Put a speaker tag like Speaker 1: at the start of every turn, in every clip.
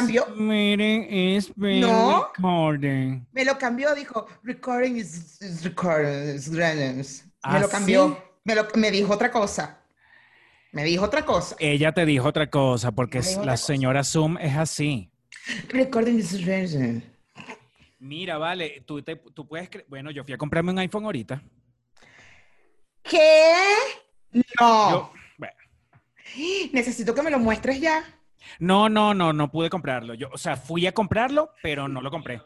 Speaker 1: cambió.
Speaker 2: meeting is being
Speaker 1: No.
Speaker 2: recorded.
Speaker 1: Me lo cambió, dijo, recording is, is recording, is recording". Me
Speaker 2: ¿Ah,
Speaker 1: lo
Speaker 2: sí?
Speaker 1: cambió. Me, lo, me dijo otra cosa. Me dijo otra cosa.
Speaker 2: Ella te dijo otra cosa, porque la
Speaker 1: cosa.
Speaker 2: señora Zoom es así.
Speaker 1: Recording is recording.
Speaker 2: Mira, vale, tú, te- tú puedes... Bueno, yo fui a comprarme un iPhone ahorita.
Speaker 1: ¿Qué? No.
Speaker 2: Yo- bueno,
Speaker 1: Necesito que me lo muestres ya.
Speaker 2: No, no, no, no pude comprarlo. Yo, o sea, fui a comprarlo, pero no lo compré.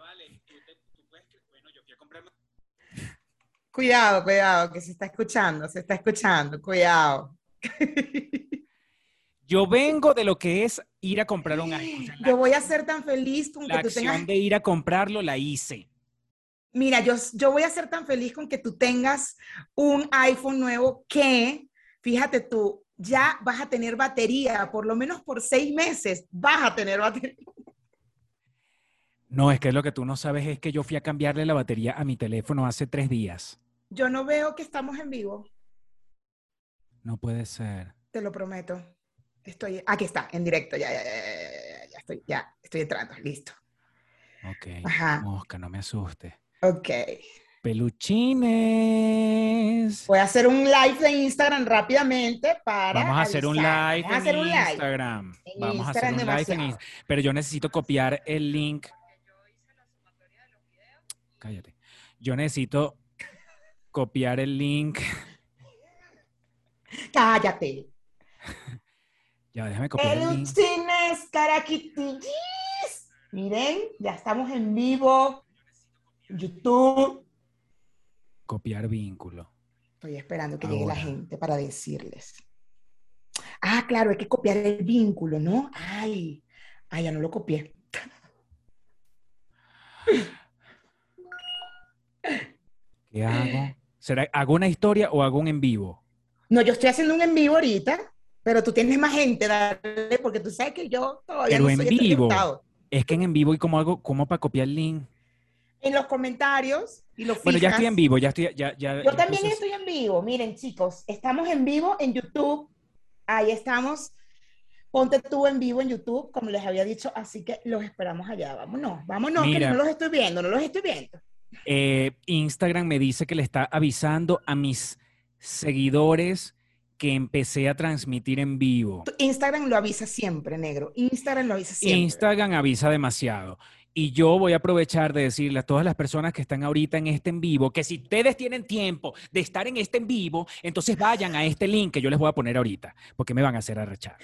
Speaker 1: Cuidado, cuidado, que se está escuchando, se está escuchando, cuidado.
Speaker 2: Yo vengo de lo que es ir a comprar un iPhone. O sea, la,
Speaker 1: Yo voy a ser tan feliz con
Speaker 2: la
Speaker 1: que tú
Speaker 2: acción
Speaker 1: tengas.
Speaker 2: de ir a comprarlo la hice.
Speaker 1: Mira, yo, yo voy a ser tan feliz con que tú tengas un iPhone nuevo que, fíjate tú, ya vas a tener batería, por lo menos por seis meses vas a tener batería.
Speaker 2: No, es que lo que tú no sabes es que yo fui a cambiarle la batería a mi teléfono hace tres días.
Speaker 1: Yo no veo que estamos en vivo,
Speaker 2: No puede ser.
Speaker 1: te lo prometo. Estoy, aquí está, en directo, ya, ya, ya, ya, estoy, ya, estoy entrando, listo.
Speaker 2: Ok.
Speaker 1: Ajá.
Speaker 2: Mosca, no me asuste.
Speaker 1: Ok.
Speaker 2: Peluchines.
Speaker 1: Voy a hacer un live de Instagram rápidamente para.
Speaker 2: Vamos a hacer un live
Speaker 1: Vamos a hacer
Speaker 2: en
Speaker 1: un live.
Speaker 2: Instagram.
Speaker 1: En
Speaker 2: Vamos a hacer un live en. Instagram. Pero yo necesito copiar el link. Cállate. Yo necesito copiar el link.
Speaker 1: Cállate.
Speaker 2: Ya, déjame copiar el link.
Speaker 1: Peluchines, caraquitillis. Miren, ya estamos en vivo. YouTube.
Speaker 2: Copiar vínculo.
Speaker 1: Estoy esperando que llegue la gente para decirles. Ah, claro, hay que copiar el vínculo, ¿no? Ay, ay, ya no lo copié.
Speaker 2: ¿Qué hago? ¿Será, ¿Hago una historia o hago un en vivo?
Speaker 1: No, yo estoy haciendo un en vivo ahorita, pero tú tienes más gente, dale, porque tú sabes que yo todavía
Speaker 2: Pero
Speaker 1: no
Speaker 2: en
Speaker 1: soy
Speaker 2: vivo.
Speaker 1: entrevistado.
Speaker 2: Es que en en vivo y cómo hago, cómo para copiar el link.
Speaker 1: En los comentarios y lo
Speaker 2: Bueno, ya estoy en vivo, ya estoy, ya, ya.
Speaker 1: Yo también estoy en vivo. Miren, chicos, estamos en vivo en YouTube. Ahí estamos. Ponte tú en vivo en YouTube, como les había dicho, así que los esperamos allá. Vámonos, vámonos, que
Speaker 2: Mira.
Speaker 1: no los estoy viendo, no los estoy viendo.
Speaker 2: Eh, Instagram me dice que le está avisando a mis seguidores que empecé a transmitir en vivo.
Speaker 1: Instagram lo avisa siempre, negro. Instagram lo avisa siempre.
Speaker 2: Instagram avisa demasiado. Y yo voy a aprovechar de decirle a todas las personas que están ahorita en este en vivo que si ustedes tienen tiempo de estar en este en vivo, entonces vayan a este link que yo les voy a poner ahorita, porque me van a hacer arrechar.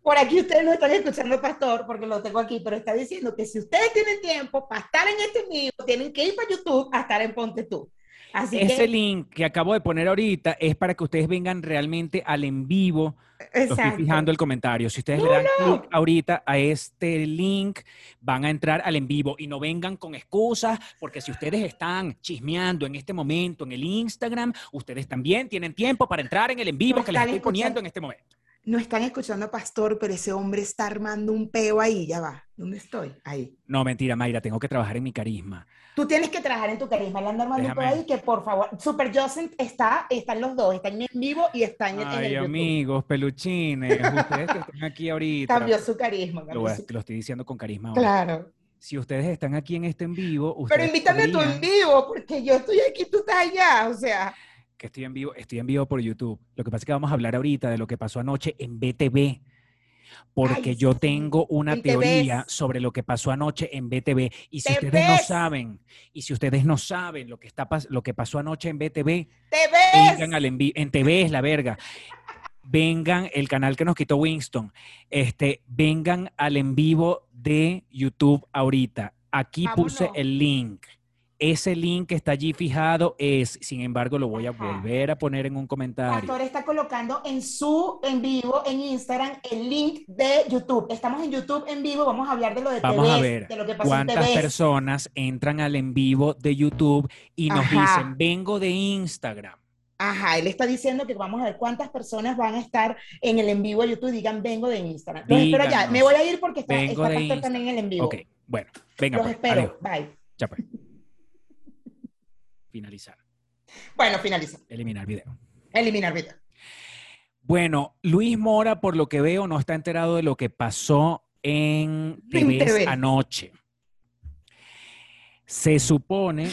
Speaker 1: Por aquí ustedes no están escuchando, Pastor, porque lo tengo aquí, pero está diciendo que si ustedes tienen tiempo para estar en este en vivo, tienen que ir para YouTube a estar en Ponte Tú. Así
Speaker 2: Ese
Speaker 1: que,
Speaker 2: link que acabo de poner ahorita es para que ustedes vengan realmente al en vivo Lo estoy
Speaker 1: exacto.
Speaker 2: fijando el comentario. Si ustedes le dan
Speaker 1: no.
Speaker 2: clic ahorita a este link, van a entrar al en vivo y no vengan con excusas, porque si ustedes están chismeando en este momento en el Instagram, ustedes también tienen tiempo para entrar en el en vivo
Speaker 1: No
Speaker 2: que les estoy poniendo en este momento.
Speaker 1: No están escuchando a Pastor, pero ese hombre está armando un peo ahí, ya va. ¿Dónde estoy? Ahí.
Speaker 2: No, mentira, Mayra, tengo que trabajar en mi carisma.
Speaker 1: Tú tienes que trabajar en tu carisma, le anda armando un peo ahí, que por favor, Super Joseph está, están los dos, están en vivo y están en, en el
Speaker 2: Ay,
Speaker 1: YouTube.
Speaker 2: amigos, peluchines, ustedes que están aquí ahorita.
Speaker 1: Cambió su carisma.
Speaker 2: Lo,
Speaker 1: cambió
Speaker 2: a-
Speaker 1: su-
Speaker 2: lo estoy diciendo con carisma ahora.
Speaker 1: Claro.
Speaker 2: Si ustedes están aquí en este en vivo,
Speaker 1: Pero
Speaker 2: ustedes
Speaker 1: invítame tú en
Speaker 2: podrían-
Speaker 1: vivo, porque yo estoy aquí, tú estás allá, o sea.
Speaker 2: Que estoy en vivo, estoy en vivo por YouTube. Lo que pasa es que vamos a hablar ahorita de lo que pasó anoche en BTV, porque
Speaker 1: Ay,
Speaker 2: yo tengo una teoría sobre lo que pasó anoche en BTV. Y si ustedes no saben, y si ustedes no saben lo que está lo que pasó anoche en BTV, vengan al en, vi- en TV es la verga. Vengan, el canal que nos quitó Winston, este, vengan al en vivo de YouTube ahorita. Aquí puse el link. Ese link que está allí fijado es, sin embargo, lo voy a
Speaker 1: Ajá.
Speaker 2: volver a poner en un comentario.
Speaker 1: Pastor está colocando en su en vivo, en Instagram, el link de YouTube. Estamos en YouTube en vivo, vamos a hablar de lo de
Speaker 2: Vamos a
Speaker 1: TVs,
Speaker 2: ver
Speaker 1: de lo que en
Speaker 2: cuántas
Speaker 1: TVs.
Speaker 2: personas entran al en vivo de YouTube y nos
Speaker 1: Ajá.
Speaker 2: dicen, vengo de Instagram.
Speaker 1: Ajá, él está diciendo que vamos a ver cuántas personas van a estar en el en vivo de YouTube. Digan, vengo de Instagram. Los espero.
Speaker 2: Díganos.
Speaker 1: Me voy a ir porque está, está Pastor
Speaker 2: Insta-
Speaker 1: también en el en vivo.
Speaker 2: Ok, bueno, venga,
Speaker 1: Los
Speaker 2: pues,
Speaker 1: espero.
Speaker 2: adiós.
Speaker 1: Bye.
Speaker 2: Ya pues. Finalizar,
Speaker 1: Bueno, finaliza.
Speaker 2: eliminar video.
Speaker 1: Eliminar video.
Speaker 2: Bueno, Luis Mora, por lo que veo, no está enterado de lo que pasó en TV
Speaker 1: TV.
Speaker 2: anoche. Se supone,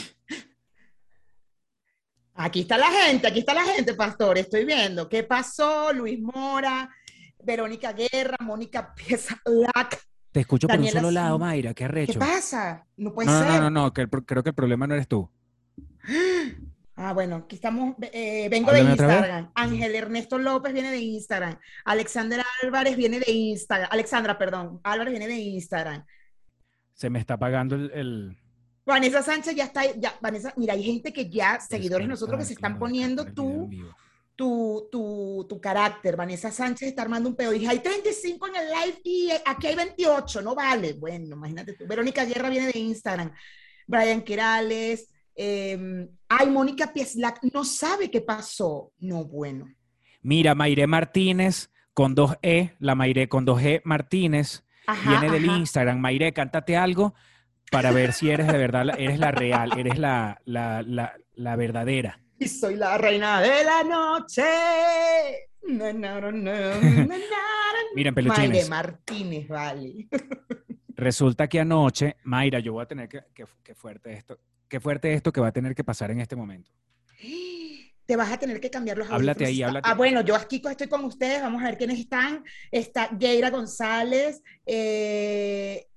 Speaker 1: Aquí está la gente, aquí está la gente, pastor. Estoy viendo. ¿Qué pasó? Luis Mora, Verónica Guerra, Mónica Pieza Lac.
Speaker 2: te escucho por un solo lado, Mayra, qué
Speaker 1: ¿Qué
Speaker 2: arrecho.
Speaker 1: pasa? No puede
Speaker 2: No, no,
Speaker 1: ser.
Speaker 2: no, no, que el pro- creo que el problema no eres tú.
Speaker 1: Ah, bueno, aquí estamos. eh, vengo
Speaker 2: Háblame
Speaker 1: de. Instagram. Ángel Ernesto López viene de Instagram. Alexandra Álvarez viene de Instagram. Alexandra, perdón. Álvarez viene de Instagram.
Speaker 2: Se me está apagando el... el-
Speaker 1: Vanessa Sánchez ya está. Ya, Vanessa, mira, hay gente que ya, seguidores nosotros que se están poniendo
Speaker 2: vivo.
Speaker 1: tu, tu, tu carácter. Vanessa Sánchez está armando un pedo. Dije, hay 35 en el live y eh, aquí hay 28. No vale. Bueno, imagínate tú. Verónica Guerra viene de Instagram. Brian Querales. Eh, ay, Mónica Pieslac no sabe qué pasó. No, bueno.
Speaker 2: Mira, Mayré Martínez con dos E, la Mayré con dos E Martínez,
Speaker 1: Ajá,
Speaker 2: viene del
Speaker 1: ajá.
Speaker 2: Instagram. Mayré, cántate algo para ver si eres de verdad, eres la real, eres la, la, la, la verdadera.
Speaker 1: Y soy la reina de la noche. No, no, no, no, no, no, no.
Speaker 2: Miren,
Speaker 1: Mayre
Speaker 2: peluchines,
Speaker 1: Martínez, vale.
Speaker 2: resulta que anoche, Mayra, yo voy a tener que, que, que fuerte esto, qué fuerte esto que va a tener que pasar en este momento.
Speaker 1: Te vas a tener que cambiar los
Speaker 2: Háblate ahí, háblate.
Speaker 1: Ah, bueno, yo aquí estoy con ustedes, vamos a ver quiénes están. Está Geira González, eh,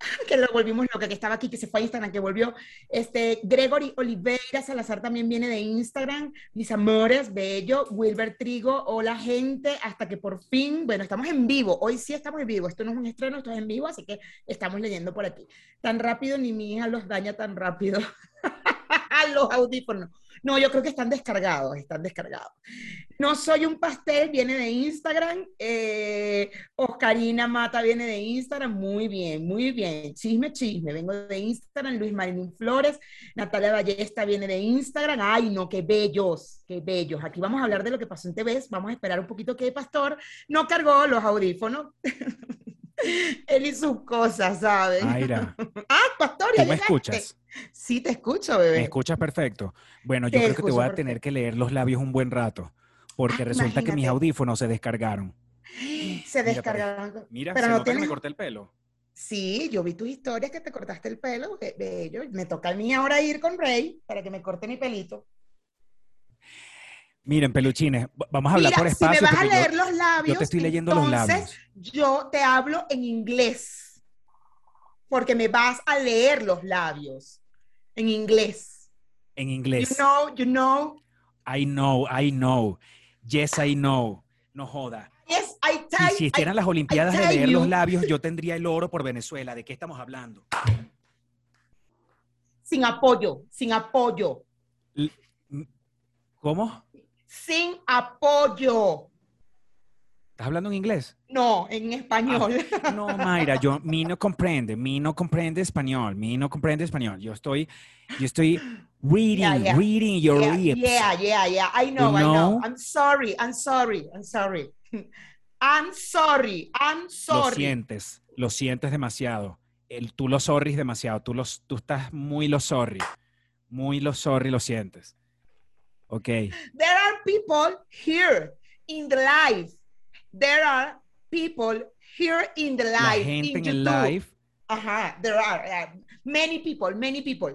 Speaker 1: que lo volvimos loca, que estaba aquí, que se fue a Instagram, que volvió. Este, Gregory Oliveira Salazar también viene de Instagram. Mis amores, bello. Wilber Trigo, hola gente, hasta que por fin, bueno, estamos en vivo. Hoy sí estamos en vivo. Esto no es un estreno, esto es en vivo, así que estamos leyendo por aquí. Tan rápido ni mi hija los daña tan rápido. los audífonos. No, yo creo que están descargados, están descargados. No soy un pastel, viene de Instagram. Eh, Oscarina Mata viene de Instagram. Muy bien, muy bien. Chisme, chisme. Vengo de Instagram. Luis Marín Flores. Natalia Ballesta viene de Instagram. Ay, no, qué bellos, qué bellos. Aquí vamos a hablar de lo que pasó en TV. Vamos a esperar un poquito que Pastor no cargó los audífonos. Él y sus cosas, ¿saben?
Speaker 2: Mayra,
Speaker 1: Ah, Pastor,
Speaker 2: ¿tú
Speaker 1: ya
Speaker 2: me
Speaker 1: llegaste.
Speaker 2: escuchas?
Speaker 1: Sí, te escucho, bebé.
Speaker 2: ¿Me escuchas perfecto? Bueno, yo
Speaker 1: Te
Speaker 2: creo que te voy a
Speaker 1: perfecto.
Speaker 2: tener que leer los labios un buen rato, porque
Speaker 1: Ah,
Speaker 2: resulta que mis audífonos se descargaron.
Speaker 1: Se descargaron.
Speaker 2: Mira,
Speaker 1: Pero
Speaker 2: se
Speaker 1: no
Speaker 2: nota que me
Speaker 1: tienes-
Speaker 2: corté el pelo.
Speaker 1: Sí, yo vi tus historias que te cortaste el pelo, be- bello. Me toca a mí ahora ir con Rey para que me corte mi pelito.
Speaker 2: Miren, peluchines, vamos a hablar
Speaker 1: Mira,
Speaker 2: por
Speaker 1: si
Speaker 2: espacio.
Speaker 1: me vas a
Speaker 2: porque yo-
Speaker 1: leer los labios,
Speaker 2: yo te estoy leyendo los
Speaker 1: entonces
Speaker 2: labios.
Speaker 1: yo te hablo en inglés. Porque me vas a leer los labios en inglés.
Speaker 2: en
Speaker 1: You
Speaker 2: inglés.
Speaker 1: know, you know.
Speaker 2: I know, I know. Yes, I know. No joda.
Speaker 1: Yes, I
Speaker 2: Si,
Speaker 1: type.
Speaker 2: si estuvieran las Olimpiadas de
Speaker 1: tell
Speaker 2: leer los
Speaker 1: you.
Speaker 2: labios, yo tendría el oro por Venezuela. ¿De qué estamos hablando?
Speaker 1: sin apoyo, sin apoyo,
Speaker 2: ¿Cómo?
Speaker 1: sin apoyo.
Speaker 2: ¿Estás hablando en inglés?
Speaker 1: No, en español.
Speaker 2: No, Mayra, yo, mi no comprende, mi no comprende español, mi no comprende español. Yo estoy, yo estoy reading,
Speaker 1: Yeah, yeah.
Speaker 2: reading your
Speaker 1: yeah,
Speaker 2: lips.
Speaker 1: yeah, yeah, yeah. I know,
Speaker 2: You
Speaker 1: I know. I'm sorry, I'm sorry, I'm sorry. I'm sorry, I'm
Speaker 2: Lo
Speaker 1: sorry.
Speaker 2: sientes, lo sientes demasiado. El, tú lo sorris demasiado, tú, los, tú estás muy lo sorry, muy lo sorry lo sientes. Ok,
Speaker 1: There are people here in the live. There are people here in the
Speaker 2: la
Speaker 1: live.
Speaker 2: gente
Speaker 1: in
Speaker 2: en el live,
Speaker 1: Ajá, there are uh, many people, many people.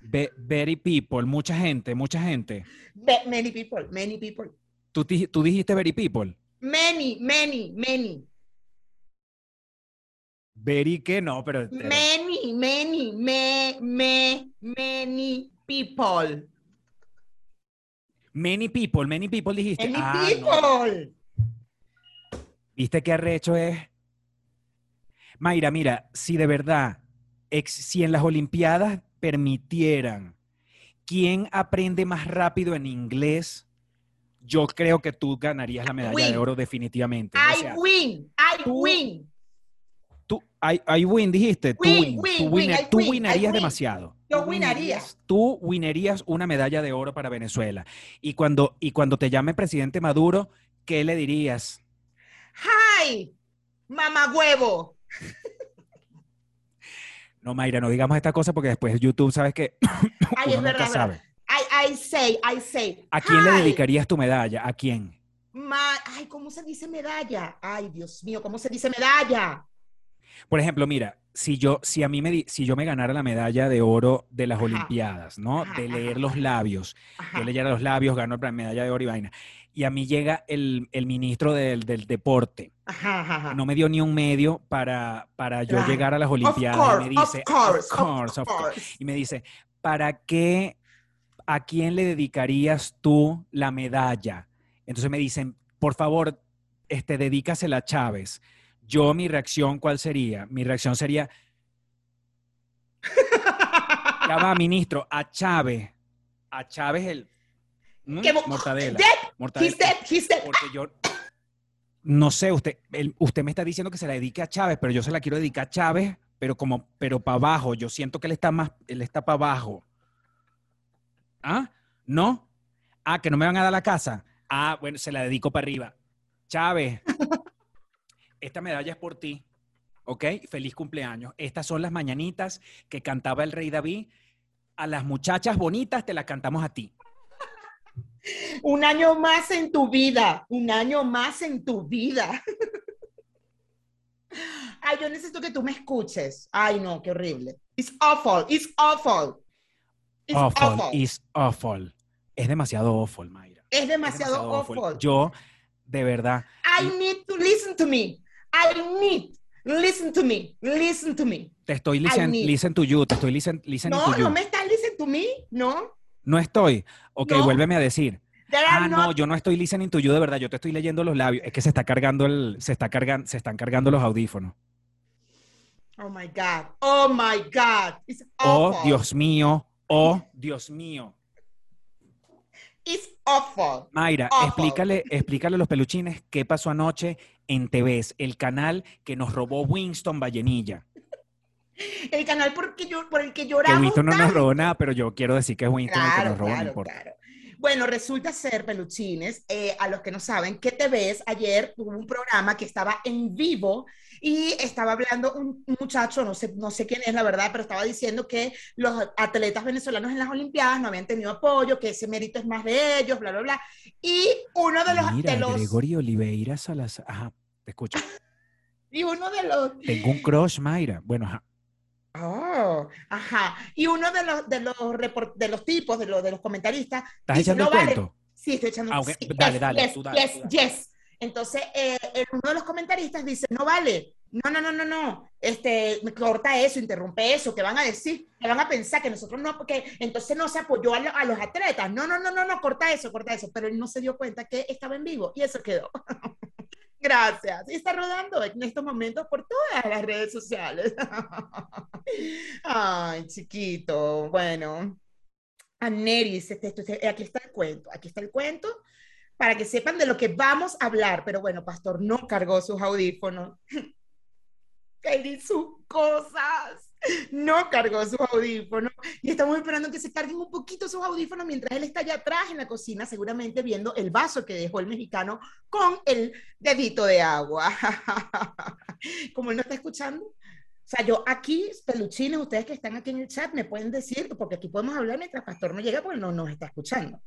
Speaker 2: ve- very people, mucha gente, mucha gente.
Speaker 1: Many people, many people.
Speaker 2: Tú, di- tú dijiste very people.
Speaker 1: Many, many, many.
Speaker 2: Very que no, pero...
Speaker 1: Many, many, me, me, many people.
Speaker 2: Many people, many people dijiste.
Speaker 1: Many
Speaker 2: Ah, no. ¿Viste qué arrecho es? Mayra, mira, si de verdad, ex- si en las Olimpiadas permitieran quién aprende más rápido en inglés, yo creo que tú ganarías la medalla de oro definitivamente. O
Speaker 1: I
Speaker 2: sea,
Speaker 1: win, I
Speaker 2: tú-
Speaker 1: win.
Speaker 2: tú, I, I win, dijiste. Tú,
Speaker 1: Win,
Speaker 2: tú,
Speaker 1: win,
Speaker 2: tú
Speaker 1: win, I
Speaker 2: winarías
Speaker 1: win.
Speaker 2: demasiado.
Speaker 1: Yo
Speaker 2: Tú
Speaker 1: winaría.
Speaker 2: Tú winarías una medalla de oro para Venezuela. Y cuando, y cuando te llame presidente Maduro, ¿qué le dirías?
Speaker 1: Hi, mamá huevo.
Speaker 2: No, Mayra, no digamos esta cosa porque después YouTube, ¿sabes que
Speaker 1: Ay,
Speaker 2: Uno
Speaker 1: es verdad,
Speaker 2: nunca
Speaker 1: verdad.
Speaker 2: sabe.
Speaker 1: I, I say, I say.
Speaker 2: ¿A quién le dedicarías tu medalla? ¿A quién?
Speaker 1: ma- Ay, ¿cómo se dice medalla? Ay, Dios mío, ¿cómo se dice medalla?
Speaker 2: Por ejemplo, mira, si yo, si a mí me, di- si yo me ganara la medalla de oro de las
Speaker 1: Ajá.
Speaker 2: Olimpiadas, ¿no?
Speaker 1: Ajá,
Speaker 2: De
Speaker 1: ajá,
Speaker 2: leer los labios, yo leyera los labios, gano la medalla de oro y vaina. Y a mí llega el, el ministro del, del deporte,
Speaker 1: Ajá,
Speaker 2: no me dio ni un medio para, para yo llegar a las Olimpiadas.
Speaker 1: course,
Speaker 2: y me dice,
Speaker 1: of course,
Speaker 2: of course, of course.
Speaker 1: course.
Speaker 2: Y me dice, ¿para qué, a quién le dedicarías tú la medalla? Entonces me dicen, por favor, este, dedícasela a Chávez. Yo, mi reacción, ¿cuál sería? Mi reacción sería, ya va, ministro, a Chávez. A Chávez el... ¿Mm?
Speaker 1: ¿Qué mo-
Speaker 2: Mortadela. Mortadela.
Speaker 1: Dead.
Speaker 2: Porque yo... No sé, usted, el- usted me está diciendo que se la dedique a Chávez, pero yo se la quiero dedicar a Chávez, pero como, pero para abajo. Yo siento que él está más, él está para abajo. ¿Ah? ¿No? Ah, que no me van a dar la casa. Ah, bueno, se la dedico para arriba. Chávez, esta medalla es por ti. ¿Ok? Feliz cumpleaños. Estas son las mañanitas que cantaba el rey David. A las muchachas bonitas te las cantamos a ti.
Speaker 1: Un año más en tu vida, un año más en tu vida. Ay, yo necesito que tú me escuches. Ay, no, qué horrible. It's awful, it's awful. It's
Speaker 2: awful,
Speaker 1: awful.
Speaker 2: is awful. Es demasiado awful, Mayra.
Speaker 1: Es
Speaker 2: Es
Speaker 1: demasiado awful.
Speaker 2: Yo, de verdad,
Speaker 1: I need to listen to me. I need, listen to me, listen to me.
Speaker 2: te estoy listen, listen to you, te estoy listen, listening
Speaker 1: No,
Speaker 2: to you.
Speaker 1: no me estás listen to me, no.
Speaker 2: No estoy. Ok,
Speaker 1: No.
Speaker 2: vuélveme a decir. Ah, no, yo no estoy listening to you de verdad, yo te estoy leyendo los labios. Es que se está cargando el, se está cargando, se están cargando los audífonos.
Speaker 1: Oh my God, oh my God. It's
Speaker 2: Oh,
Speaker 1: awful.
Speaker 2: Dios mío, oh, Dios mío.
Speaker 1: It's awful.
Speaker 2: Mayra,
Speaker 1: Awful.
Speaker 2: explícale, explícale a los peluchines qué pasó anoche en TVs, el canal que nos robó Winston Vallenilla.
Speaker 1: El canal por, que yo, por el que
Speaker 2: Que
Speaker 1: lloramos
Speaker 2: Winston no nos robó nada, pero yo quiero decir que es Winston el que
Speaker 1: Claro,
Speaker 2: nos robó,
Speaker 1: claro, claro. Bueno, resulta ser, peluchines, eh, a los que no saben, que te ves ayer hubo un programa que estaba en vivo y estaba hablando un un muchacho, no sé, no sé quién es la verdad, pero estaba diciendo que los atletas venezolanos en las Olimpiadas no habían tenido apoyo, que ese mérito es más de ellos, bla, bla, bla. Y uno de los...
Speaker 2: Mira,
Speaker 1: de los
Speaker 2: Gregorio Oliveira Salazar. Ajá, te escucho.
Speaker 1: y uno de los...
Speaker 2: Tengo un crush, Mayra. Bueno, ajá.
Speaker 1: Oh, ajá. Y uno de los, de los, report- de los tipos, de los, de los comentaristas,
Speaker 2: ¿Estás
Speaker 1: dice,
Speaker 2: echando
Speaker 1: no vale,
Speaker 2: cuento?
Speaker 1: Sí, estoy echando.
Speaker 2: Ah, ok.
Speaker 1: sí,
Speaker 2: Dale,
Speaker 1: yes,
Speaker 2: dale,
Speaker 1: yes,
Speaker 2: tú dale,
Speaker 1: yes,
Speaker 2: tú dale.
Speaker 1: yes. Entonces, eh, uno de los comentaristas dice, no vale, no, no, no, no, no, este, corta eso, interrumpe eso, ¿qué van a decir? ¿Qué van a pensar? Que nosotros no, porque entonces no se apoyó a, lo- a los atletas. No, no, no, no, no, corta eso, corta eso. Pero él no se dio cuenta que estaba en vivo y eso quedó. Gracias. Y está rodando en estos momentos por todas las redes sociales. Ay, chiquito. Bueno. Aneris, este, este, este, aquí está el cuento, aquí está el cuento, para que sepan de lo que vamos a hablar. Pero bueno, Pastor no cargó sus audífonos. Él sus cosas. No cargó sus audífonos. Y estamos esperando que se carguen un poquito sus audífonos mientras él está allá atrás en la cocina, seguramente viendo el vaso que dejó el mexicano con el dedito de agua. Como él no está escuchando, o sea, yo aquí, peluchines, ustedes que están aquí en el chat, me pueden decir, porque aquí podemos hablar mientras Pastor no llega porque no nos está escuchando.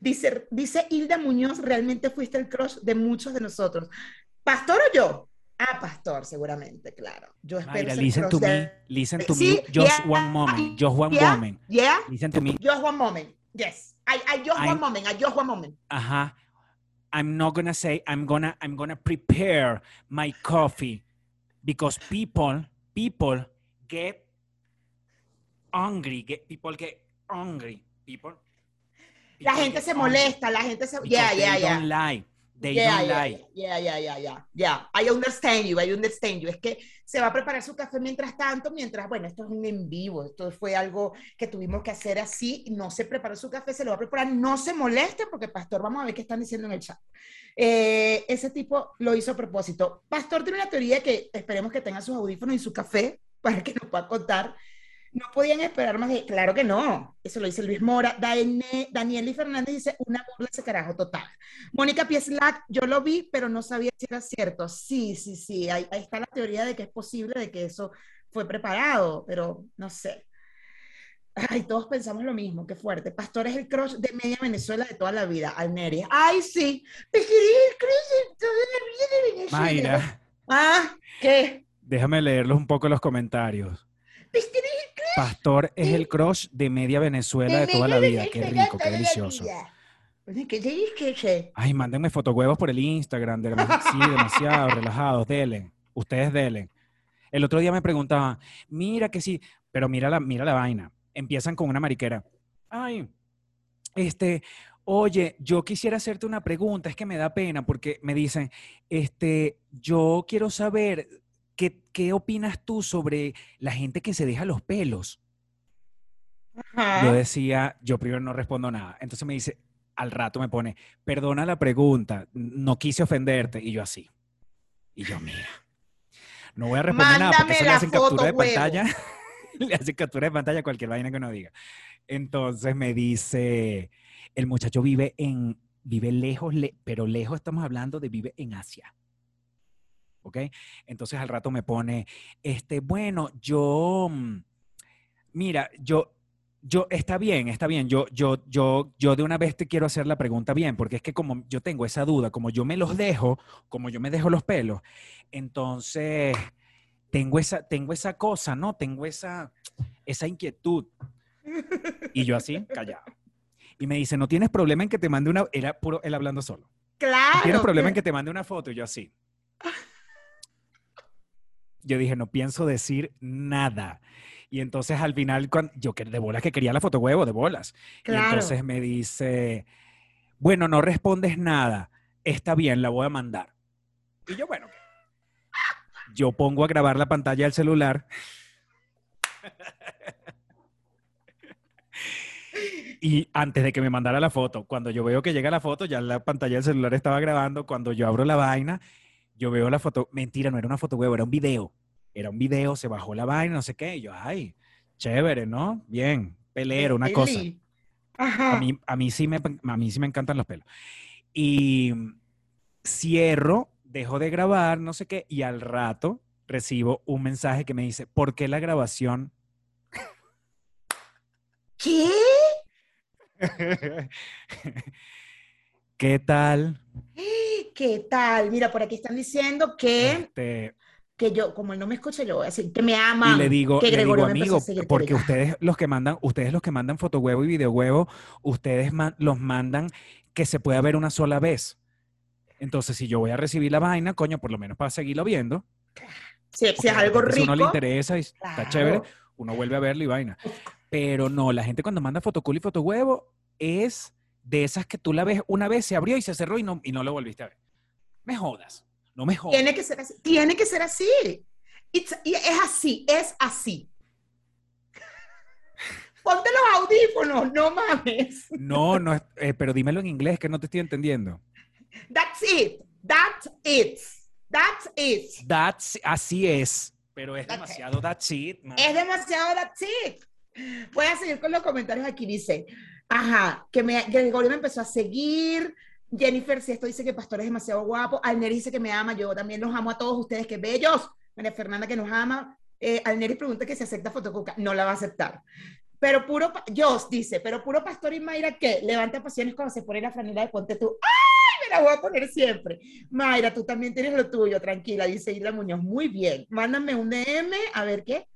Speaker 1: Dice, dice Hilda Muñoz, realmente fuiste el crush de muchos de nosotros. ¿Pastor o yo? Ah, Pastor, seguramente, claro. Yo espero
Speaker 2: Mayra, listen to me, listen to
Speaker 1: Sí,
Speaker 2: me, just
Speaker 1: yeah,
Speaker 2: one moment, just one
Speaker 1: yeah,
Speaker 2: moment.
Speaker 1: Yeah,
Speaker 2: Listen to me.
Speaker 1: just one moment. Yes. I, I just
Speaker 2: I'm-
Speaker 1: one moment. I just one moment.
Speaker 2: Ajá. I'm not gonna say I'm gonna I'm gonna prepare my coffee because people people get hungry. Get people get hungry. People.
Speaker 1: La gente
Speaker 2: get
Speaker 1: se molesta, la gente se... Yeah, yeah, yeah.
Speaker 2: don't lie. They
Speaker 1: yeah,
Speaker 2: don't
Speaker 1: yeah,
Speaker 2: lie.
Speaker 1: Yeah, yeah, yeah, yeah, yeah. I understand you, I understand you. Es que se va a preparar su café mientras tanto, mientras, bueno, esto es un en vivo, esto fue algo que tuvimos que hacer así, no se preparó su café, se lo va a preparar, no se moleste porque Pastor, vamos a ver qué están diciendo en el chat. Eh, ese tipo lo hizo a propósito. Pastor tiene una teoría que esperemos que tenga sus audífonos y su café para que nos pueda contar. No podían esperar más de, claro que no, eso lo dice Luis Mora, Daine- Daniel y Fernández dice, una burla ese carajo total. Mónica Pieslac, yo lo vi, pero no sabía si era cierto. Sí, sí, sí, ahí, ahí está la teoría de que es posible de que eso fue preparado, pero no sé. Ay, todos pensamos lo mismo, qué fuerte. Pastor es el crush de media Venezuela de toda la vida, Almeria. Ay, sí, te quería el crush de toda la vida de Venezuela.
Speaker 2: Mayra,
Speaker 1: Ah, ¿qué?
Speaker 2: Déjame leerlos un poco los comentarios.
Speaker 1: Pues
Speaker 2: Pastor es el crush de media Venezuela de toda la vida. Qué rico, qué delicioso. Ay, mándenme fotohuevos por el Instagram. De, sí, demasiado, relajados, delen. Ustedes delen. El otro día me preguntaban, mira que sí, pero mira la, mira la vaina. Empiezan con una mariquera. Ay, este, oye, yo quisiera hacerte una pregunta, es que me da pena porque me dicen, este, yo quiero saber qué, qué opinas tú sobre la gente que se deja los pelos. Yo decía, yo primero no respondo nada. Entonces me dice, al rato me pone, perdona la pregunta, no quise ofenderte. Y yo así. Y yo, mira, no voy a responder nada porque eso le hacen captura de pantalla. le hacen captura de pantalla a cualquier vaina que uno diga. Entonces me dice, el muchacho vive en, vive lejos, pero lejos estamos hablando de vive en Asia. ¿Ok? Entonces al rato me pone, este, bueno, yo, mm, mira, yo, yo, está bien, está bien. Yo, yo, yo, yo de una vez te quiero hacer la pregunta bien, porque es que como yo tengo esa duda, como yo me los dejo, como yo me dejo los pelos, entonces tengo esa, tengo esa cosa, ¿no? Tengo esa, esa inquietud. Y yo así, callado. Y me dice, ¿no tienes problema en que te mande una... Era puro él hablando solo.
Speaker 1: Claro. ¿No
Speaker 2: tienes problema en que te mande una foto? Y yo así. Yo dije, no pienso decir nada. Y entonces al final, cuando, yo de bolas que quería la foto huevo, de bolas. Y entonces me dice, bueno, no respondes nada. Está bien, la voy a mandar. Y yo, bueno, yo pongo a grabar la pantalla del celular. Y antes de que me mandara la foto, cuando yo veo que llega la foto, ya la pantalla del celular estaba grabando. Cuando yo abro la vaina, yo veo la foto. Mentira, no era una foto web, era un video. Era un video, se bajó la vaina, no sé qué. Y yo, ay, chévere, ¿no? Bien, pelero, una cosa. A mí, a, mí sí me, a mí sí me encantan los pelos. Y cierro, dejo de grabar, no sé qué, y al rato recibo un mensaje que me dice, ¿por qué la grabación?
Speaker 1: ¿Qué?
Speaker 2: ¿Qué tal?
Speaker 1: ¿Qué tal? Mira, por aquí están diciendo que, este que yo, como él no me escucha, yo voy a decir que me ama.
Speaker 2: Y le digo, que le digo amigo, porque ustedes los que mandan, ustedes los que mandan fotohuevo y videohuevo, ustedes los mandan que se pueda ver una sola vez. Entonces, si yo voy a recibir la vaina, coño, por lo menos para seguirlo viendo.
Speaker 1: si es algo rico. Si
Speaker 2: uno le interesa y está chévere, uno vuelve a verlo y vaina. Pero no, la gente cuando manda fotocool y fotohuevo es de esas que tú la ves una vez, se abrió y se cerró y no, y no lo volviste a ver. Me jodas, no me jodas.
Speaker 1: Tiene que ser así. Tiene que ser así. y es así, es así. Ponte los audífonos, no mames.
Speaker 2: No, no, eh, pero dímelo en inglés que no te estoy entendiendo.
Speaker 1: That's it. That's it. That's it.
Speaker 2: That's, así es. Pero es demasiado that's it.
Speaker 1: Es demasiado that's it. Voy a seguir con los comentarios aquí. Dice, ajá, que, me, Gregorio me empezó a seguir. Jennifer, si esto dice que Pastor es demasiado guapo. Alneri dice que me ama. Yo también los amo a todos ustedes, que bellos. María Fernanda que nos ama. Eh, Alneri pregunta que si acepta fotocuca. No la va a aceptar. Pero puro, Jos dice, pero puro Pastor y Mayra, ¿qué? Levanta pasiones cuando se pone la franela de ponte tú. ¡Ay! Me la voy a poner siempre. Mayra, tú también tienes lo tuyo, tranquila, dice Isla Muñoz. Muy bien. Mándame un DM, a ver qué.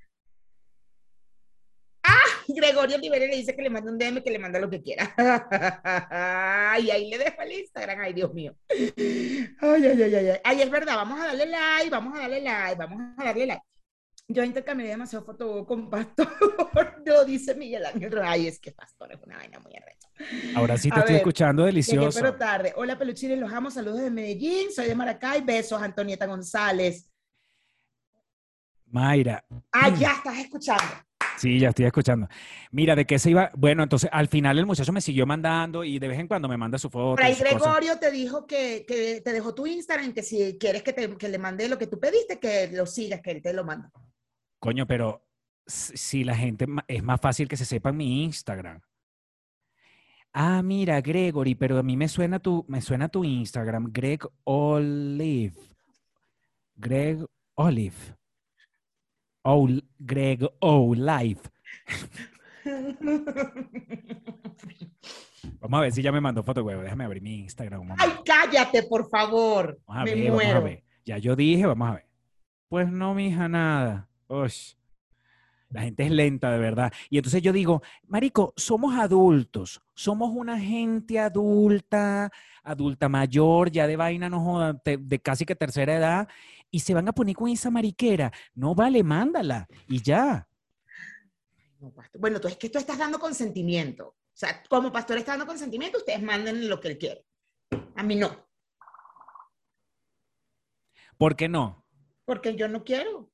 Speaker 1: Gregorio Rivera le dice que le manda un DM, que le manda lo que quiera. y ahí le dejo el Instagram. Ay, Dios mío. Ay, ay, ay, ay. Ay, es verdad, vamos a darle like, vamos a darle like, vamos a darle like. Yo intercambié demasiado foto con Pastor. no, dice Miguel Ángel. Ay, es que Pastor es una vaina muy arrecha.
Speaker 2: Ahora sí te estoy escuchando delicioso.
Speaker 1: Pero tarde. Hola, peluchines, los amo. Saludos de Medellín. Soy de Maracay. Besos, Antonieta González.
Speaker 2: Mayra.
Speaker 1: Ah, ya estás escuchando.
Speaker 2: Sí, ya estoy escuchando. Mira, ¿de qué se iba? Bueno, entonces al final el muchacho me siguió mandando y de vez en cuando me manda su foto.
Speaker 1: Pero ahí Gregorio te dijo que, que, te dejó tu Instagram, que si quieres que, te, que le mande lo que tú pediste, que lo sigas, que él te lo manda.
Speaker 2: Coño, pero si la gente es más fácil que se sepa mi Instagram. Ah, mira, Gregory, pero a mí me suena tu, me suena tu Instagram, Greg Olive. Greg Olive. Oh, Greg O Live. Vamos a ver si ya me mandó foto, huevo. Déjame abrir mi Instagram.
Speaker 1: Ay, cállate, por favor.
Speaker 2: me muero. Ya yo dije, vamos a ver. Pues no, mija, nada. Uy. La gente es lenta, de verdad. Y entonces yo digo, Marico, somos adultos, somos una gente adulta, adulta mayor, ya de vaina, no joda, de, de casi que tercera edad, y se van a poner con esa mariquera. No vale, mándala. Y ya.
Speaker 1: Bueno, tú es que tú estás dando consentimiento. O sea, como pastor está dando consentimiento, ustedes manden lo que él quiere. A mí no,
Speaker 2: ¿Por qué no?
Speaker 1: porque yo no quiero.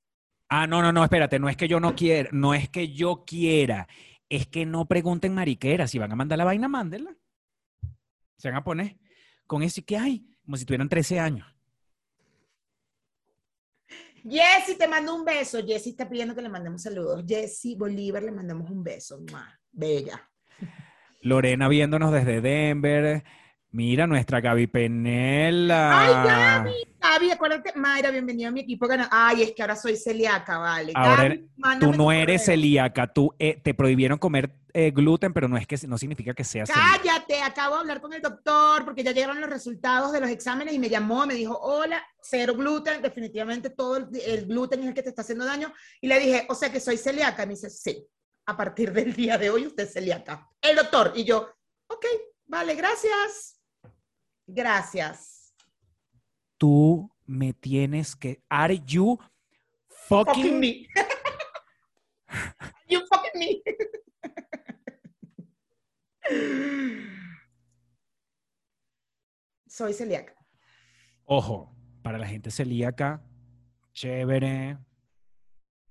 Speaker 2: Ah, no, no, no, espérate, no es que yo no quiera, no es que yo quiera, es que no pregunten mariquera, si van a mandar la vaina, mándenla. Se van a poner con ese que hay, como si tuvieran 13 años.
Speaker 1: Jessy, te mando un beso. Jessy está pidiendo que le mandemos saludos. Jessy Bolívar, le mandamos un beso. ¡Mua! Bella.
Speaker 2: Lorena viéndonos desde Denver. Mira, nuestra Gaby Penela.
Speaker 1: ¡Ay, Gaby! Gaby, acuérdate. Mayra, bienvenido a mi equipo. gana- Ay, es que ahora soy celíaca, vale.
Speaker 2: Ahora
Speaker 1: Gaby,
Speaker 2: Tú no eres celíaca, tú eh, te prohibieron comer eh, gluten, pero no es que no significa que celíaca.
Speaker 1: Cállate, acabo de hablar con el doctor porque ya llegaron los resultados de los exámenes y me llamó, me dijo, hola, cero gluten, definitivamente todo el, el gluten es el que te está haciendo daño. Y le dije, o sea que soy celíaca. Y me dice, sí, a partir del día de hoy usted es celíaca. El doctor. Y yo, ok, vale, gracias. Gracias.
Speaker 2: Tú me tienes que. Are you
Speaker 1: Fucking
Speaker 2: fucking
Speaker 1: me. you fucking me. Soy celíaca.
Speaker 2: Ojo, para la gente celíaca, chévere,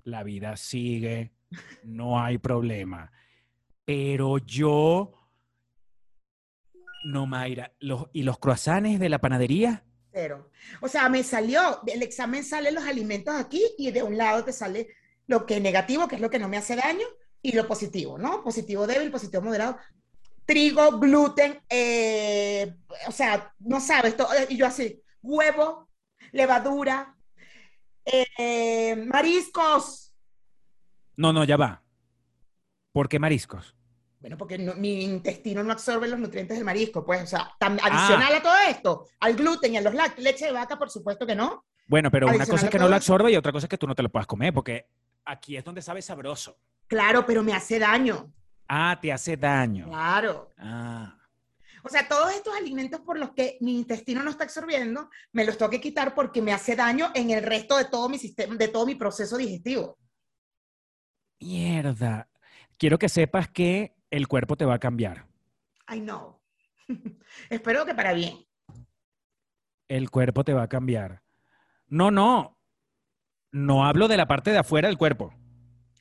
Speaker 2: la vida sigue, no hay problema. Pero yo, no, Mayra, los, ¿y los croissants de la panadería?
Speaker 1: Cero. O sea, me salió, del examen salen los alimentos aquí y de un lado te sale lo que es negativo, que es lo que no me hace daño, y lo positivo, ¿no? Positivo débil, positivo moderado. Trigo, gluten, eh, o sea, no sabes, todo, y yo así, huevo, levadura, eh, mariscos.
Speaker 2: No, no, ya va. ¿Por qué mariscos?
Speaker 1: Bueno, porque no- mi intestino no absorbe los nutrientes del marisco, pues, o sea, tam-
Speaker 2: Ah.
Speaker 1: adicional a todo esto, al gluten y a los lácteos, leche de vaca, por supuesto que no.
Speaker 2: Bueno, pero una cosa es que no lo absorbe y otra cosa es que tú no te lo puedas comer, porque aquí es donde sabe sabroso.
Speaker 1: Claro, pero me hace daño.
Speaker 2: Ah, te hace daño.
Speaker 1: Claro.
Speaker 2: Ah.
Speaker 1: O sea, todos estos alimentos por los que mi intestino no está absorbiendo, me los tengo que quitar porque me hace daño en el resto de todo mi sistema, de todo mi proceso digestivo.
Speaker 2: Mierda. Quiero que sepas que el cuerpo te va a cambiar.
Speaker 1: I know. Espero que para bien.
Speaker 2: El cuerpo te va a cambiar. No, no. No hablo de la parte de afuera del cuerpo.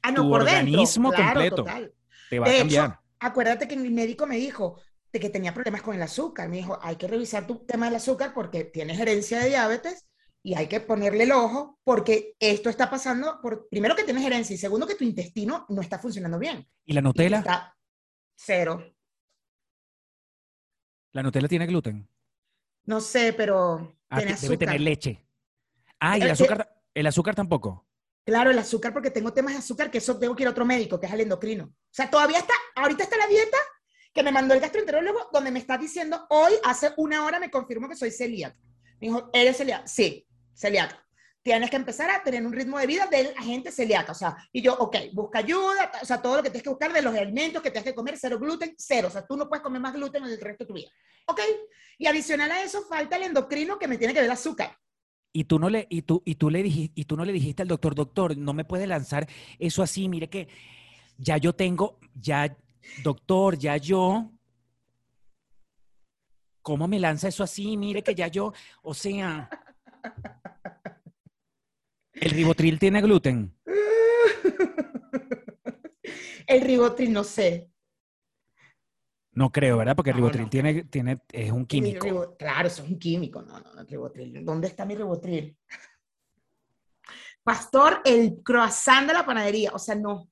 Speaker 1: Ah, no,
Speaker 2: Tu
Speaker 1: por
Speaker 2: organismo
Speaker 1: dentro. Claro,
Speaker 2: completo.
Speaker 1: total.
Speaker 2: Te va a cambiar.
Speaker 1: hecho, acuérdate que mi médico me dijo de que tenía problemas con el azúcar. Me dijo, hay que revisar tu tema del azúcar porque tienes herencia de diabetes y hay que ponerle el ojo porque esto está pasando por, primero que tienes herencia y segundo que tu intestino no está funcionando bien.
Speaker 2: ¿Y la
Speaker 1: Y
Speaker 2: Nutella?
Speaker 1: Está cero.
Speaker 2: ¿La Nutella tiene gluten?
Speaker 1: No sé, pero
Speaker 2: Ah,
Speaker 1: tiene
Speaker 2: te- debe tener
Speaker 1: azúcar.
Speaker 2: leche. Ah, y
Speaker 1: Eh,
Speaker 2: el
Speaker 1: eh,
Speaker 2: azúcar, el azúcar tampoco.
Speaker 1: Claro, el azúcar, porque tengo temas de azúcar, que eso tengo que ir a otro médico, que es al endocrino. O sea, todavía está, ahorita está la dieta que me mandó el gastroenterólogo, donde me está diciendo, hoy, hace una hora, me confirmó que soy celíaca. Me dijo, ¿eres celíaca? Sí, celíaca. Tienes que empezar a tener un ritmo de vida de la gente celíaca. O sea, y yo, ok, busca ayuda, o sea, todo lo que tienes que buscar de los alimentos que tienes que comer, cero gluten, cero. O sea, tú no puedes comer más gluten en el resto de tu vida. Ok. Y adicional a eso, falta el endocrino que me tiene que ver el azúcar.
Speaker 2: Y tú no le, y tú, y tú le dijiste, y tú no le dijiste al doctor, doctor, no me puede lanzar eso así, mire que ya yo tengo, ya, doctor, ya yo. ¿Cómo me lanza eso así? Mire que ya yo, o sea. El ribotril tiene gluten.
Speaker 1: el ribotril, no sé.
Speaker 2: No creo, ¿verdad? Porque
Speaker 1: No,
Speaker 2: ribotril
Speaker 1: no.
Speaker 2: tiene, tiene, es un químico.
Speaker 1: ribo- Claro, eso es un químico. No, no, no, ribotril. ¿Dónde está mi ribotril? Pastor, el croissant de la panadería. O sea, no.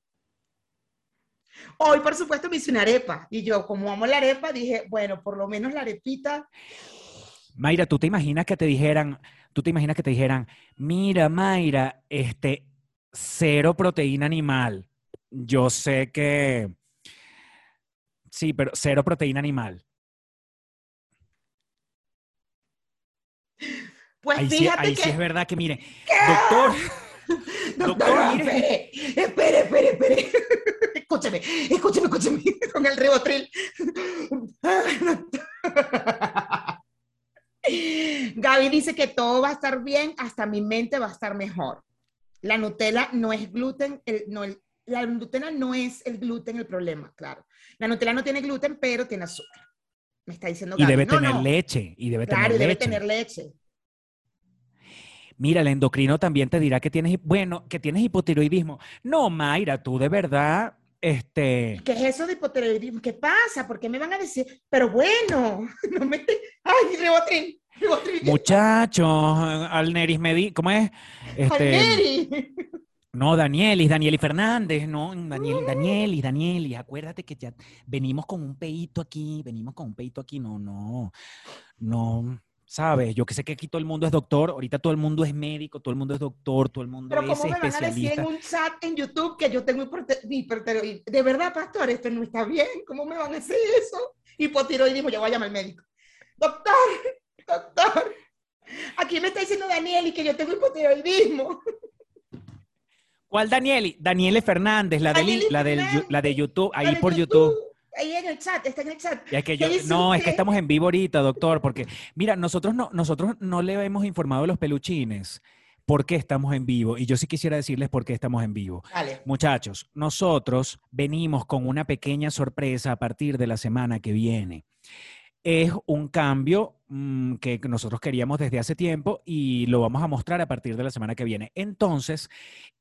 Speaker 1: Hoy, por supuesto, me hice una arepa. Y yo, como amo la arepa, dije, bueno, por lo menos la arepita.
Speaker 2: Mayra, ¿tú te imaginas que te dijeran, tú te imaginas que te dijeran, mira, Mayra, este, cero proteína animal. Yo sé que, sí, pero cero proteína animal.
Speaker 1: Pues
Speaker 2: ahí sí,
Speaker 1: fíjate
Speaker 2: ahí
Speaker 1: que...
Speaker 2: sí es verdad que, mire, doctor,
Speaker 1: Doctor,
Speaker 2: doctor, mire.
Speaker 1: espere, espere, espere, espere. Escúcheme, escúcheme, escúcheme con el ribotril. Gaby dice que todo va a estar bien, hasta mi mente va a estar mejor. La Nutella no es gluten, el- no, el- la Nutella no es el gluten el problema, claro. La Nutella no tiene gluten, pero tiene azúcar. Me está diciendo
Speaker 2: y
Speaker 1: Gaby.
Speaker 2: debe
Speaker 1: No,
Speaker 2: tener
Speaker 1: no.
Speaker 2: leche, y debe
Speaker 1: Claro, y
Speaker 2: tener
Speaker 1: debe
Speaker 2: leche.
Speaker 1: tener leche.
Speaker 2: Mira, el endocrino también te dirá que tienes, bueno, que tienes hipotiroidismo. No, Mayra, tú de verdad, este,
Speaker 1: ¿Qué es eso de hipotiroidismo? ¿Qué pasa? ¿Por qué me van a decir? Pero bueno, no me... Ay, ribotril.
Speaker 2: muchachos, Alneris Medi, ¿cómo es? Este,
Speaker 1: Alneri.
Speaker 2: No, Danielis, Danielis Fernández, no, Daniel, Danielis, Danielis, acuérdate que ya venimos con un peito aquí, venimos con un peito aquí, no, no, no, sabes, yo que sé que aquí todo el mundo es doctor, ahorita todo el mundo es médico, todo el mundo es doctor, todo el mundo
Speaker 1: Pero
Speaker 2: es
Speaker 1: ¿cómo me van a decir en un chat en YouTube que yo tengo hipertiroidismo? De verdad, pastor, esto no está bien. ¿Cómo me van a decir eso? Hipotiroidismo, yo voy a llamar al médico. Doctor, doctor, aquí me está diciendo Daniel y que yo tengo hipotiroidismo.
Speaker 2: ¿Cuál Danieli? Daniele Fernández, la, del-
Speaker 1: Danieli
Speaker 2: la, de YouTube, ahí por YouTube.
Speaker 1: Ahí en el chat, está en el chat.
Speaker 2: Y es que
Speaker 1: ¿Qué
Speaker 2: yo,
Speaker 1: dice
Speaker 2: no, es que estamos en vivo ahorita, doctor, porque mira, nosotros no, nosotros no le hemos informado a los peluchines por qué estamos en vivo. Y yo sí quisiera decirles por qué estamos en vivo.
Speaker 1: Dale.
Speaker 2: Muchachos, nosotros venimos con una pequeña sorpresa a partir de la semana que viene. Es un cambio mm, que nosotros queríamos desde hace tiempo y lo vamos a mostrar a partir de la semana que viene. Entonces,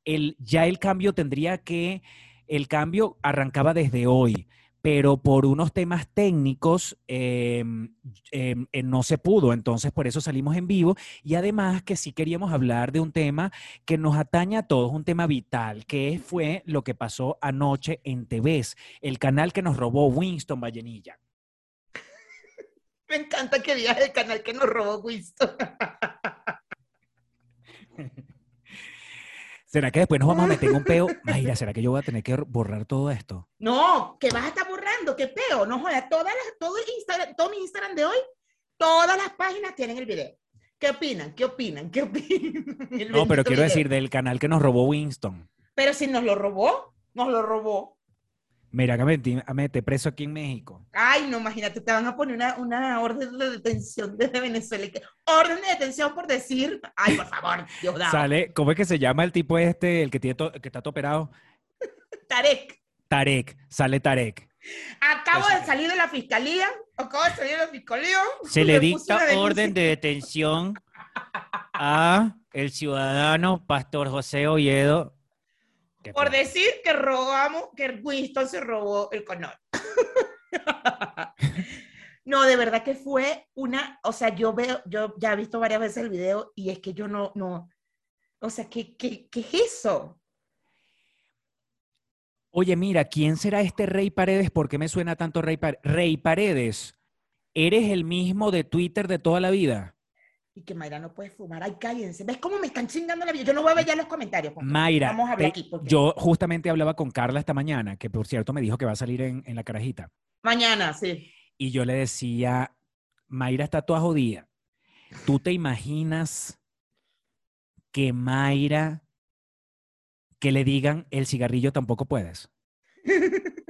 Speaker 2: el, ya el cambio tendría que, el cambio arrancaba desde hoy, pero por unos temas técnicos em, em, eh, no se pudo, entonces por eso salimos en vivo y además que sí queríamos hablar de un tema que nos atañe a todos, un tema vital, que fue lo que pasó anoche en TVs, el canal que nos robó Winston Vallenilla.
Speaker 1: Me encanta que digas el canal que nos robó Winston.
Speaker 2: ¿Será que después nos vamos a meter en un peo? Mayra, ¿será que yo voy a tener que borrar todo esto?
Speaker 1: No, que vas a estar borrando, qué peo. No jodas, todas las, todo, el Instagram, todo mi Instagram de hoy, todas las páginas tienen el video. ¿Qué opinan? ¿Qué opinan? ¿Qué opinan? El
Speaker 2: No, pero quiero
Speaker 1: video.
Speaker 2: decir del canal que nos robó Winston.
Speaker 1: Pero si nos lo robó, nos lo robó.
Speaker 2: Mira, que a mete preso aquí en México.
Speaker 1: Ay, no, imagínate, te van a poner una, una orden de detención desde Venezuela. orden de detención por decir, ay, por favor, Dios
Speaker 2: Sale, ¿cómo es que se llama el tipo este, el que, tiene to- que está todo operado?
Speaker 1: Tarek,
Speaker 2: Tarek, sale Tarek.
Speaker 1: acabo de salir de la fiscalía, acabo de salir de la fiscalía.
Speaker 2: Se
Speaker 1: me
Speaker 2: le dicta orden de detención a el ciudadano Pastor José Oviedo. ¿Qué
Speaker 1: Por decir que robamos, que Winston se robó el canal. No, de verdad que fue una, o sea, yo veo, yo ya he visto varias veces el video y es que yo no, no, o sea, ¿qué, qué, qué es eso?
Speaker 2: Oye, mira, ¿quién será este Rey Paredes? ¿Por qué me suena tanto Rey Paredes? Rey Paredes, ¿eres el mismo de Twitter de toda la vida?
Speaker 1: Y que Mayra no puede fumar, ay, cállense. ¿Ves cómo me están chingando la vida? Yo no voy a ver ya los comentarios.
Speaker 2: Mayra,
Speaker 1: Vamos a hablar
Speaker 2: te-
Speaker 1: aquí. porque-
Speaker 2: yo justamente hablaba con Carla esta mañana, que por cierto me dijo que va a salir en, en la carajita.
Speaker 1: Mañana, sí.
Speaker 2: Y yo le decía, Mayra está toda jodida. ¿Tú te imaginas que Mayra, que le digan el cigarrillo tampoco puedes?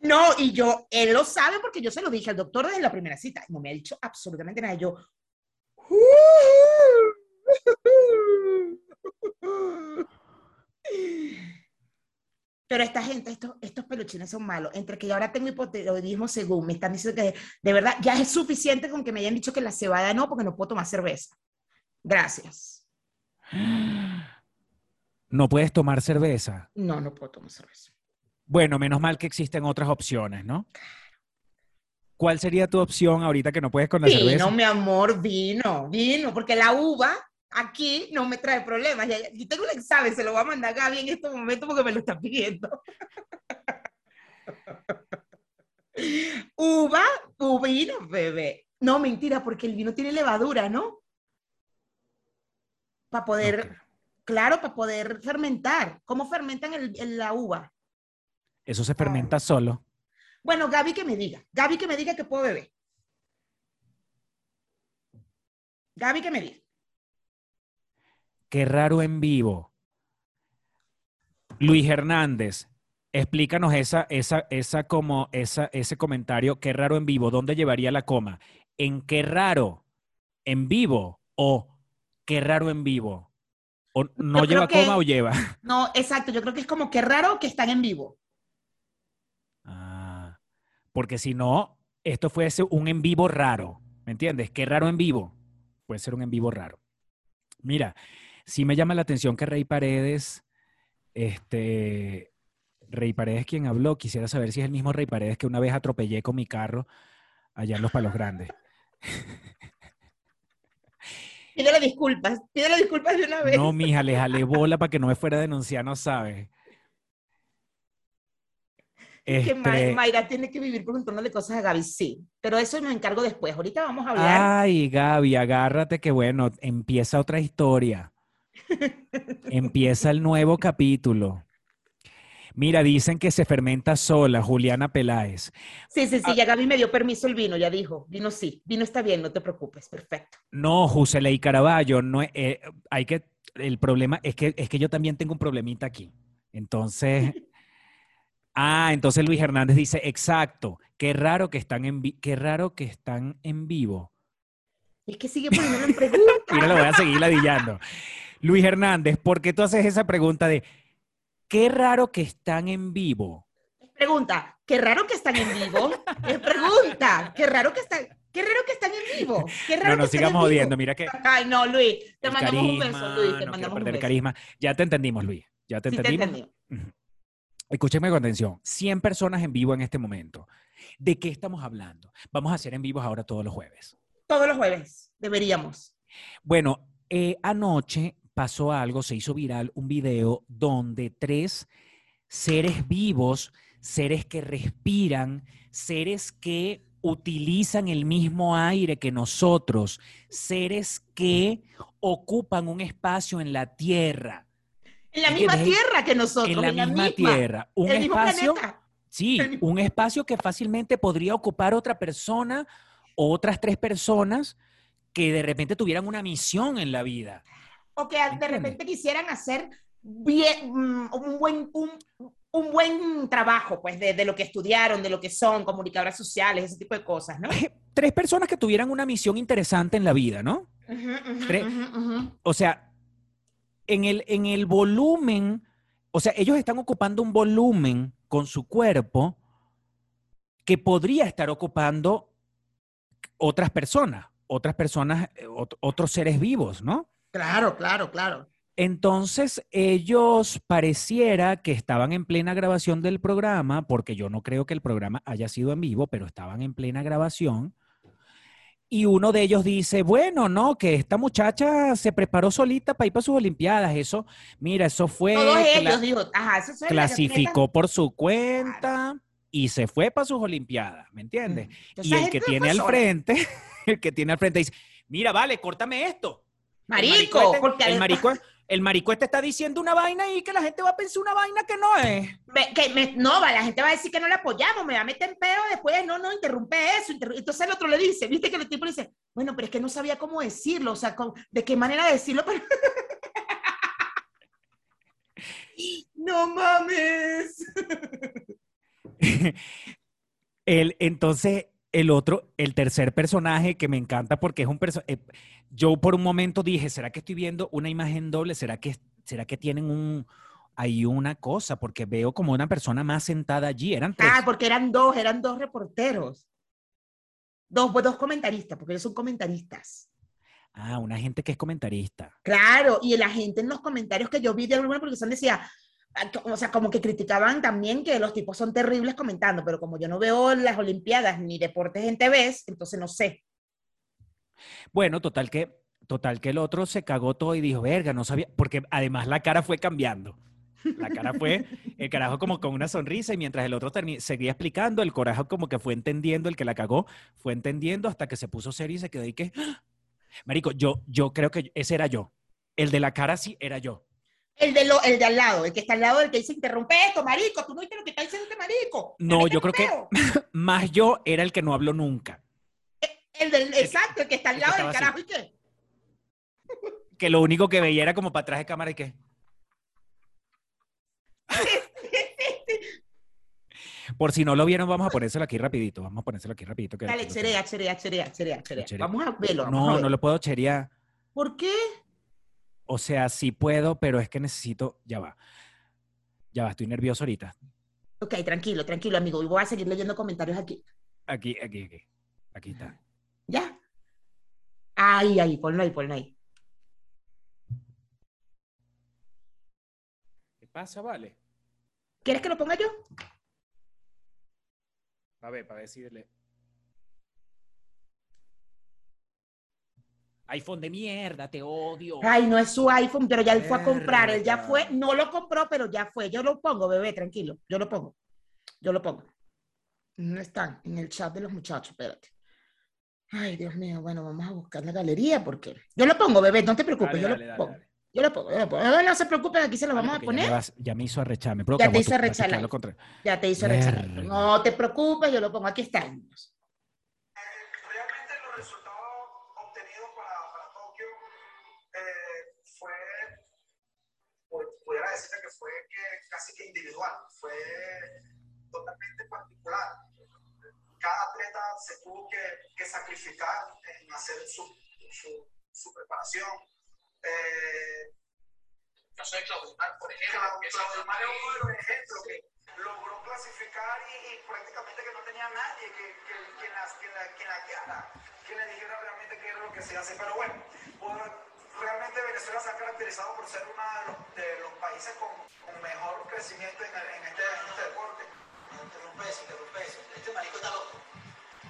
Speaker 1: No, y yo, él lo sabe porque yo se lo dije al doctor desde la primera cita. No me ha dicho absolutamente nada. Yo. Pero esta gente, estos, estos peluchines son malos. Entre que yo ahora tengo hipotiroidismo, según me están diciendo que de verdad ya es suficiente con que me hayan dicho que la cebada no, porque no puedo tomar cerveza. Gracias.
Speaker 2: No puedes tomar cerveza.
Speaker 1: No, no puedo tomar cerveza.
Speaker 2: Bueno, menos mal que existen otras opciones, ¿no? ¿Cuál sería tu opción ahorita que no puedes con la
Speaker 1: Vino,
Speaker 2: cerveza?
Speaker 1: mi amor, vino, vino, porque la uva aquí no me trae problemas. Yo tengo un examen, se lo voy a mandar a Gaby en este momento porque me lo está pidiendo. uva, vino, bebé. No, mentira, porque el vino tiene levadura, ¿no? Para poder, claro, para poder fermentar. ¿Cómo fermentan el- el- la uva?
Speaker 2: Eso se fermenta solo.
Speaker 1: Bueno, Gaby que me diga, Gaby que me diga que puedo beber. Gaby, ¿qué me dice?
Speaker 2: Qué raro en vivo. Luis Hernández, explícanos esa, esa, esa como, esa, ese comentario, qué raro en vivo, ¿dónde llevaría la coma? ¿En qué raro en vivo o qué raro en vivo? ¿O no lleva
Speaker 1: que-
Speaker 2: coma o lleva?
Speaker 1: No, exacto, yo creo que es como que raro que están en vivo.
Speaker 2: Porque si no, esto fuese un en vivo raro, ¿me entiendes? Qué raro en vivo. Puede ser un en vivo raro. Mira, sí me llama la atención que Rey Paredes, este, Rey Paredes quien habló, quisiera saber si es el mismo Rey Paredes que una vez atropellé con mi carro allá en Los Palos Grandes.
Speaker 1: Pídele disculpas, pídele disculpas de una vez.
Speaker 2: No, mija, le jalé bola para que no me fuera a denunciar, no sabes.
Speaker 1: Que
Speaker 2: Este,
Speaker 1: Mayra tiene que vivir preguntándole cosas a Gaby, sí. Pero eso me encargo después. Ahorita vamos a hablar.
Speaker 2: Ay, Gaby, agárrate que bueno, empieza otra historia. Empieza el nuevo capítulo. Mira, dicen que se fermenta sola, Juliana Peláez.
Speaker 1: Sí, sí,
Speaker 2: Ah.
Speaker 1: sí, ya Gaby me dio permiso el vino, ya dijo. Vino sí, vino está bien, no te preocupes, perfecto.
Speaker 2: No, Juseley Caraballo, no, eh, hay que, el problema es que, es que yo también tengo un problemita aquí. Entonces, ah, entonces Luis Hernández dice, exacto, qué raro que están en, vi- qué raro que están en vivo.
Speaker 1: Es que sigue poniéndolo en pregunta.
Speaker 2: Mira, lo voy a seguir ladillando. Luis Hernández, ¿por qué tú haces esa pregunta de qué raro que están en vivo?
Speaker 1: Pregunta, qué raro que están en vivo. Es pregunta, qué raro que están, qué raro que están en vivo. Qué raro
Speaker 2: No,
Speaker 1: que
Speaker 2: no
Speaker 1: están
Speaker 2: sigamos
Speaker 1: vivo.
Speaker 2: jodiendo, mira que
Speaker 1: Ay, no, Luis, te
Speaker 2: el
Speaker 1: mandamos un
Speaker 2: carisma,
Speaker 1: beso, Luis, te
Speaker 2: no
Speaker 1: mandamos un
Speaker 2: perder
Speaker 1: beso.
Speaker 2: carisma. Ya te entendimos, Luis, ya te
Speaker 1: Sí te
Speaker 2: entendimos.
Speaker 1: entendí.
Speaker 2: Ujú. Escúchenme con atención. 100 personas en vivo en este momento. ¿De qué estamos hablando? Vamos a hacer en vivos ahora todos los jueves.
Speaker 1: Todos los jueves, deberíamos.
Speaker 2: Bueno, eh, anoche pasó algo, se hizo viral un video donde tres seres vivos, seres que respiran, seres que utilizan el mismo aire que nosotros, seres que ocupan un espacio en la Tierra,
Speaker 1: En la misma tierra que nosotros.
Speaker 2: en la misma Tierra, un
Speaker 1: el
Speaker 2: espacio. Sí, un espacio que fácilmente podría ocupar otra persona o otras tres personas que de repente tuvieran una misión en la vida.
Speaker 1: O que de repente quisieran hacer bien, mm, un, buen, un, un buen trabajo, pues, de, de lo que estudiaron, de lo que son, comunicadoras sociales, ese tipo de cosas, ¿no?
Speaker 2: Tres personas que tuvieran una misión interesante en la vida, ¿no? Tres-. O sea, en el, en el volumen, o sea, ellos están ocupando un volumen con su cuerpo que podría estar ocupando otras personas, otras personas, eh, ot- otros seres vivos, ¿no?
Speaker 1: Claro, claro, claro.
Speaker 2: Entonces, ellos pareciera que estaban en plena grabación del programa, porque yo no creo que el programa haya sido en vivo, pero estaban en plena grabación. Y uno de ellos dice, bueno, no, que esta muchacha se preparó solita para ir para sus Olimpiadas. Eso, mira, eso fue,
Speaker 1: Todos ellos, dijo, ajá, eso es la
Speaker 2: clasificó por su cuenta y se fue para sus Olimpiadas, ¿me entiendes?
Speaker 1: Entonces,
Speaker 2: Y el que tiene
Speaker 1: fue
Speaker 2: al frente, el que tiene al frente dice, mira, vale, córtame esto. El
Speaker 1: Marico,
Speaker 2: este-
Speaker 1: porque
Speaker 2: el marico, el marico este está diciendo una vaina y que la gente va a pensar una vaina que no es.
Speaker 1: me- que me- no, la gente va a decir que no le apoyamos, me va a meter en peo después, no, no, interrumpe eso. Entonces el otro le dice, viste que el tipo le dice, bueno, pero es que no sabía cómo decirlo, o sea, con- de qué manera decirlo, pero... no mames.
Speaker 2: El, entonces, el otro, el tercer personaje que me encanta porque es un personaje. yo por un momento dije, ¿será que estoy viendo una imagen doble? ¿Será que, será que tienen un, hay una cosa? Porque veo como una persona más sentada allí. Eran tres.
Speaker 1: Ah, porque eran dos, eran dos reporteros. Dos, dos comentaristas, porque ellos son comentaristas.
Speaker 2: Ah, una gente que es comentarista.
Speaker 1: Claro, y la gente en los comentarios que yo vi de alguna producción decía, o sea, como que criticaban también que los tipos son terribles comentando, pero como yo no veo las Olimpiadas ni deportes en TV, entonces no sé.
Speaker 2: Bueno, total que, total que el otro se cagó todo y dijo, verga, no sabía, porque además la cara fue cambiando. La cara fue, el carajo como con una sonrisa y mientras el otro seguía explicando, el coraje como que fue entendiendo, el que la cagó, fue entendiendo hasta que se puso serio y se quedó y que, ¡ah! Marico, yo, yo creo que ese era yo. El de la cara sí era yo.
Speaker 1: El de, lo, el de al lado, el que está al lado del que dice, interrumpe esto, marico, tú no viste lo que está diciendo este marico.
Speaker 2: No, yo creo que-
Speaker 1: peo".
Speaker 2: Más yo era el que no habló nunca.
Speaker 1: El del, exacto, el que está al lado del
Speaker 2: así.
Speaker 1: carajo, ¿y qué?
Speaker 2: que lo único que veía era como para atrás de cámara y que. Por si no lo vieron, vamos a ponérselo aquí rapidito. Vamos a ponérselo aquí rapidito. que
Speaker 1: Dale, cherea, cherea, cherea, cherea. Vamos a verlo. vamos a
Speaker 2: No, no lo puedo cherear.
Speaker 1: ¿Por qué?
Speaker 2: O sea, sí puedo, pero es que necesito. Ya va. Ya va, estoy nervioso ahorita.
Speaker 1: Ok, tranquilo, tranquilo, amigo. Y voy a seguir leyendo comentarios aquí.
Speaker 2: Aquí, aquí, aquí. Aquí está.
Speaker 1: ¿Ya? Ahí, ahí, ponlo ahí, ponlo ahí.
Speaker 2: ¿Qué pasa, vale?
Speaker 1: ¿Quieres que lo ponga yo?
Speaker 2: A ver, para decirle. iPhone de mierda, te odio.
Speaker 1: Ay, no es su iPhone, pero ya él fue a comprar. Él ya fue, no lo compró, pero ya fue. Yo lo pongo, bebé, tranquilo. Yo lo pongo. Yo lo pongo. No están en el chat de los muchachos, espérate. Ay, Dios mío, bueno, vamos a buscar la galería porque. Yo lo pongo, bebé, no te preocupes,
Speaker 2: Dale,
Speaker 1: yo
Speaker 2: dale,
Speaker 1: lo
Speaker 2: dale,
Speaker 1: pongo.
Speaker 2: dale.
Speaker 1: Yo lo pongo, yo lo pongo. No, no se preocupen, aquí se lo vamos a
Speaker 2: ya
Speaker 1: poner.
Speaker 2: me vas- Ya me hizo arrechar. Me
Speaker 1: Ya te hizo arrechar Ya te hizo.
Speaker 2: Verga.
Speaker 1: No te preocupes, yo lo pongo. Aquí está.
Speaker 3: Individual, fue totalmente particular. Cada atleta se tuvo que, que sacrificar en hacer su, su, su preparación. Eh, sé, Claudio, por ejemplo, Claudio Mario fue un ejemplo que logró clasificar y, y prácticamente que no tenía nadie que, que, quien, la, quien, la, quien la guiara, quien le dijera realmente qué era lo que se hace. Pero bueno, por- realmente Venezuela se ha caracterizado por ser uno de los, de los países con, con mejor crecimiento en, el- en este, en este deporte.
Speaker 4: Interrumpe eso, interrumpe eso. Este marico está loco.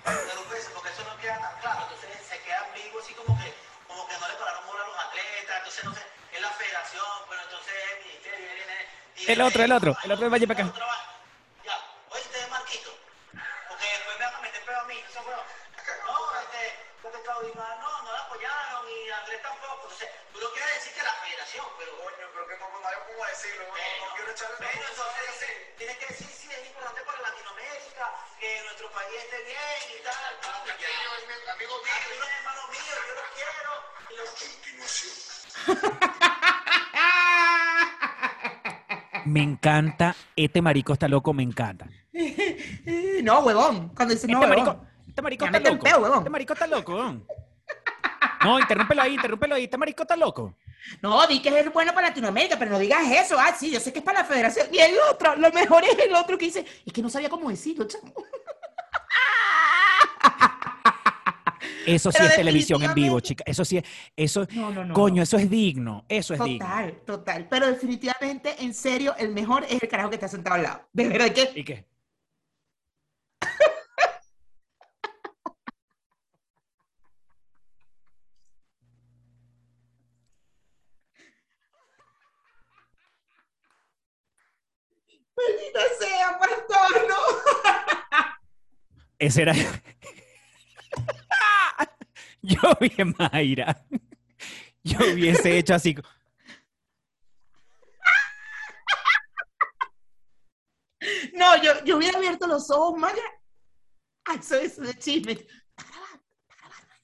Speaker 4: Interrumpe eso, porque eso no queda tan claro. Entonces se queda ambiguo, así como que, como que no le pararon bola a los atletas. Entonces, no sé, es la federación, pero entonces es el ministerio,
Speaker 2: El otro, el otro, el otro de Valle para acá.
Speaker 4: Que nuestro país esté bien y tal.
Speaker 3: es mi amigo mío.
Speaker 4: Es hermano mío, yo lo quiero. Y lo
Speaker 3: Continuación.
Speaker 2: Me encanta. Este marico está loco, me encanta.
Speaker 1: No, huevón. Cuando dice no,
Speaker 2: Este
Speaker 1: huevón.
Speaker 2: marico, este marico está loco.
Speaker 1: peo, huevón.
Speaker 2: Este marico está loco. weón. No, interrúmpelo ahí, interrúmpelo ahí. Este marico está loco.
Speaker 1: No, di que es bueno para Latinoamérica, pero no digas eso. Ah, sí, yo sé que es para la federación. Y el otro, lo mejor es el otro que dice, es que no sabía cómo decirlo, chamo.
Speaker 2: Eso sí
Speaker 1: Pero
Speaker 2: es televisión en vivo, chica. Eso sí es, eso,
Speaker 1: No, no, no.
Speaker 2: coño, eso es digno. Eso es digno.
Speaker 1: Total, total. Pero definitivamente, en serio, el mejor es el carajo que está sentado al lado. De verdad que
Speaker 2: ¿Y qué?
Speaker 1: maldita sea, pastor, no.
Speaker 2: Ese era. Yo bien, Mayra. Yo hubiese hecho así.
Speaker 1: No, yo, yo hubiera abierto los ojos Ah, eso es de chisme. Está grabando, está grabando.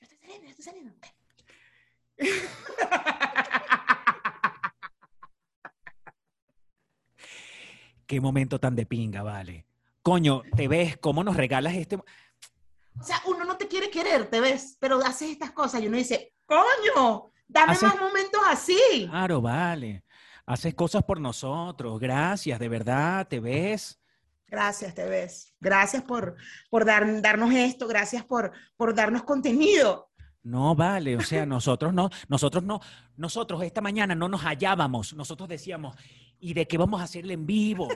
Speaker 1: Yo estoy saliendo, yo estoy saliendo.
Speaker 2: Qué momento tan de pinga, vale. Coño, ¿te ves cómo nos regalas este?
Speaker 1: O sea, uno no te quiere querer, te ves, pero haces estas cosas y uno dice, coño, dame
Speaker 2: Haces-
Speaker 1: más momentos así.
Speaker 2: Claro, vale. Haces cosas por nosotros. Gracias, de verdad, ¿te ves?
Speaker 1: Gracias, te ves. Gracias por, por dar- darnos esto, gracias por, por darnos contenido.
Speaker 2: No, vale, o sea, nosotros no, nosotros no, nosotros esta mañana no nos hallábamos, nosotros decíamos, ¿y de qué vamos a hacerle en vivo?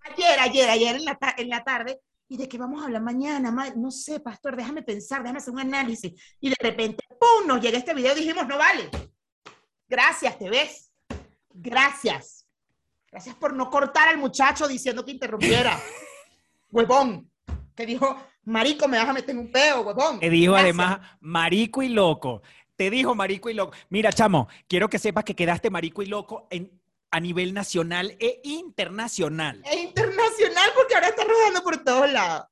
Speaker 1: Ayer, ayer, ayer en la, ta- en la tarde, ¿y de qué vamos a hablar mañana? Ma- No sé, pastor, déjame pensar, déjame hacer un análisis. Y de repente, ¡pum!, nos llega este video y dijimos, no vale. Gracias, te ves. Gracias. Gracias por no cortar al muchacho diciendo que interrumpiera. huevón. Te dijo, marico, me vas a meter en un peo, huevón.
Speaker 2: Te dijo además, marico y loco. Te dijo marico y loco. Mira, chamo, quiero que sepas que quedaste marico y loco en a nivel nacional e internacional.
Speaker 1: Es internacional porque ahora está rodando por todos lados.